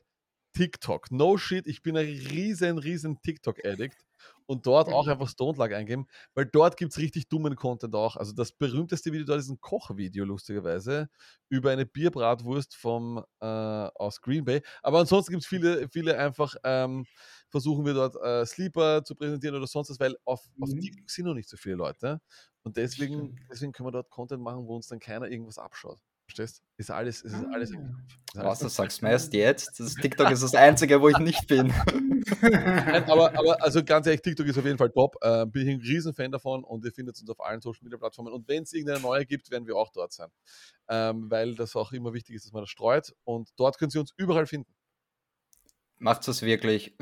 TikTok. No shit, ich bin ein riesen, riesen TikTok-Addict und dort auch einfach Stonelag eingeben, weil dort gibt es richtig dummen Content auch. Also das berühmteste Video dort ist ein Kochvideo, lustigerweise, über eine Bierbratwurst vom, äh, aus Green Bay. Aber ansonsten gibt es viele, viele einfach, ähm, versuchen wir dort äh, Sleeper zu präsentieren oder sonst was, weil auf, mhm. auf TikTok sind noch nicht so viele Leute. Und deswegen, deswegen können wir dort Content machen, wo uns dann keiner irgendwas abschaut. Verstehst? Ist alles, ist alles. Ah. Ist alles Was, du sagst meist jetzt? Das TikTok ist das Einzige, wo ich nicht bin. Nein, aber, aber also ganz ehrlich, TikTok ist auf jeden Fall top. Äh, bin ich ein Riesenfan davon und ihr findet uns auf allen Social Media Plattformen. Und wenn es irgendeine neue gibt, werden wir auch dort sein. Ähm, weil das auch immer wichtig ist, dass man das streut. Und dort können Sie uns überall finden. Macht es wirklich.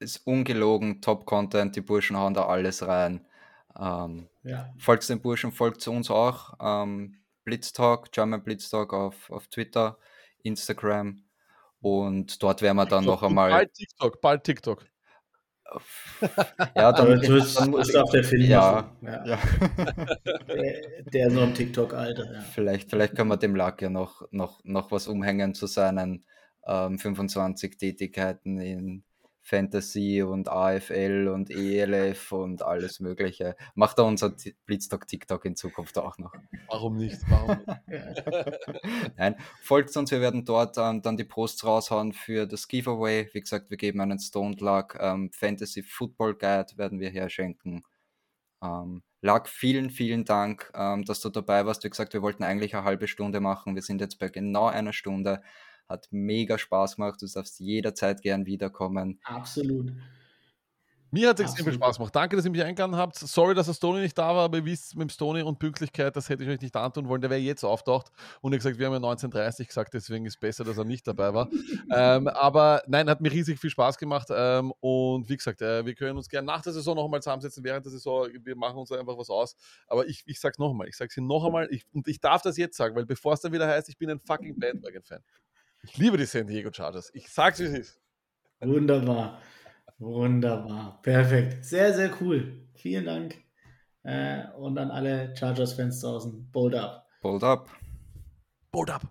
Ist ungelogen, Top-Content, die Burschen hauen da alles rein. Ähm, ja. Folgt den Burschen, folgt zu uns auch. Ähm, Blitztalk, German Blitztalk auf, auf Twitter, Instagram und dort werden wir dann noch einmal. Bald TikTok, bald TikTok. Ja, dann ist auf der Film. Ja, ja. ja. Der, der so ein TikTok-Alter. Ja. Vielleicht, vielleicht können wir dem Lack ja noch, noch, noch was umhängen zu seinen ähm, 25 Tätigkeiten in Fantasy und AFL und ELF und alles Mögliche. Macht er unser Blitztag TikTok in Zukunft auch noch? Warum nicht? Warum Nein, folgt uns, wir werden dort ähm, dann die Posts raushauen für das Giveaway. Wie gesagt, wir geben einen Stone Luck ähm, Fantasy Football Guide, werden wir herschenken. Ähm, Luck, vielen, vielen Dank, ähm, dass du dabei warst. Wie gesagt, wir wollten eigentlich eine halbe Stunde machen. Wir sind jetzt bei genau einer Stunde. Hat mega Spaß gemacht. Du darfst jederzeit gern wiederkommen. Absolut. Mir hat es extrem viel Spaß gemacht. Danke, dass ihr mich eingeladen habt. Sorry, dass der Stony nicht da war, aber ihr wisst, mit dem Stony und Pünktlichkeit, das hätte ich euch nicht antun wollen. Der wäre jetzt auftaucht. Und ihr gesagt, wir haben ja 1930 gesagt, deswegen ist es besser, dass er nicht dabei war. ähm, aber nein, hat mir riesig viel Spaß gemacht. Ähm, und wie gesagt, äh, wir können uns gerne nach der Saison noch einmal zusammensetzen, während der Saison. Wir machen uns einfach was aus. Aber ich, ich sage es noch einmal. Ich sage es noch einmal. Ich, und ich darf das jetzt sagen, weil bevor es dann wieder heißt, ich bin ein fucking Bandwagon-Fan. Ich liebe die San Diego Chargers. Ich sag's, wie es ist. Wunderbar. Wunderbar. Perfekt. Sehr, sehr cool. Vielen Dank. Äh, und an alle Chargers-Fans draußen. Bold up. Bold up. Bold up.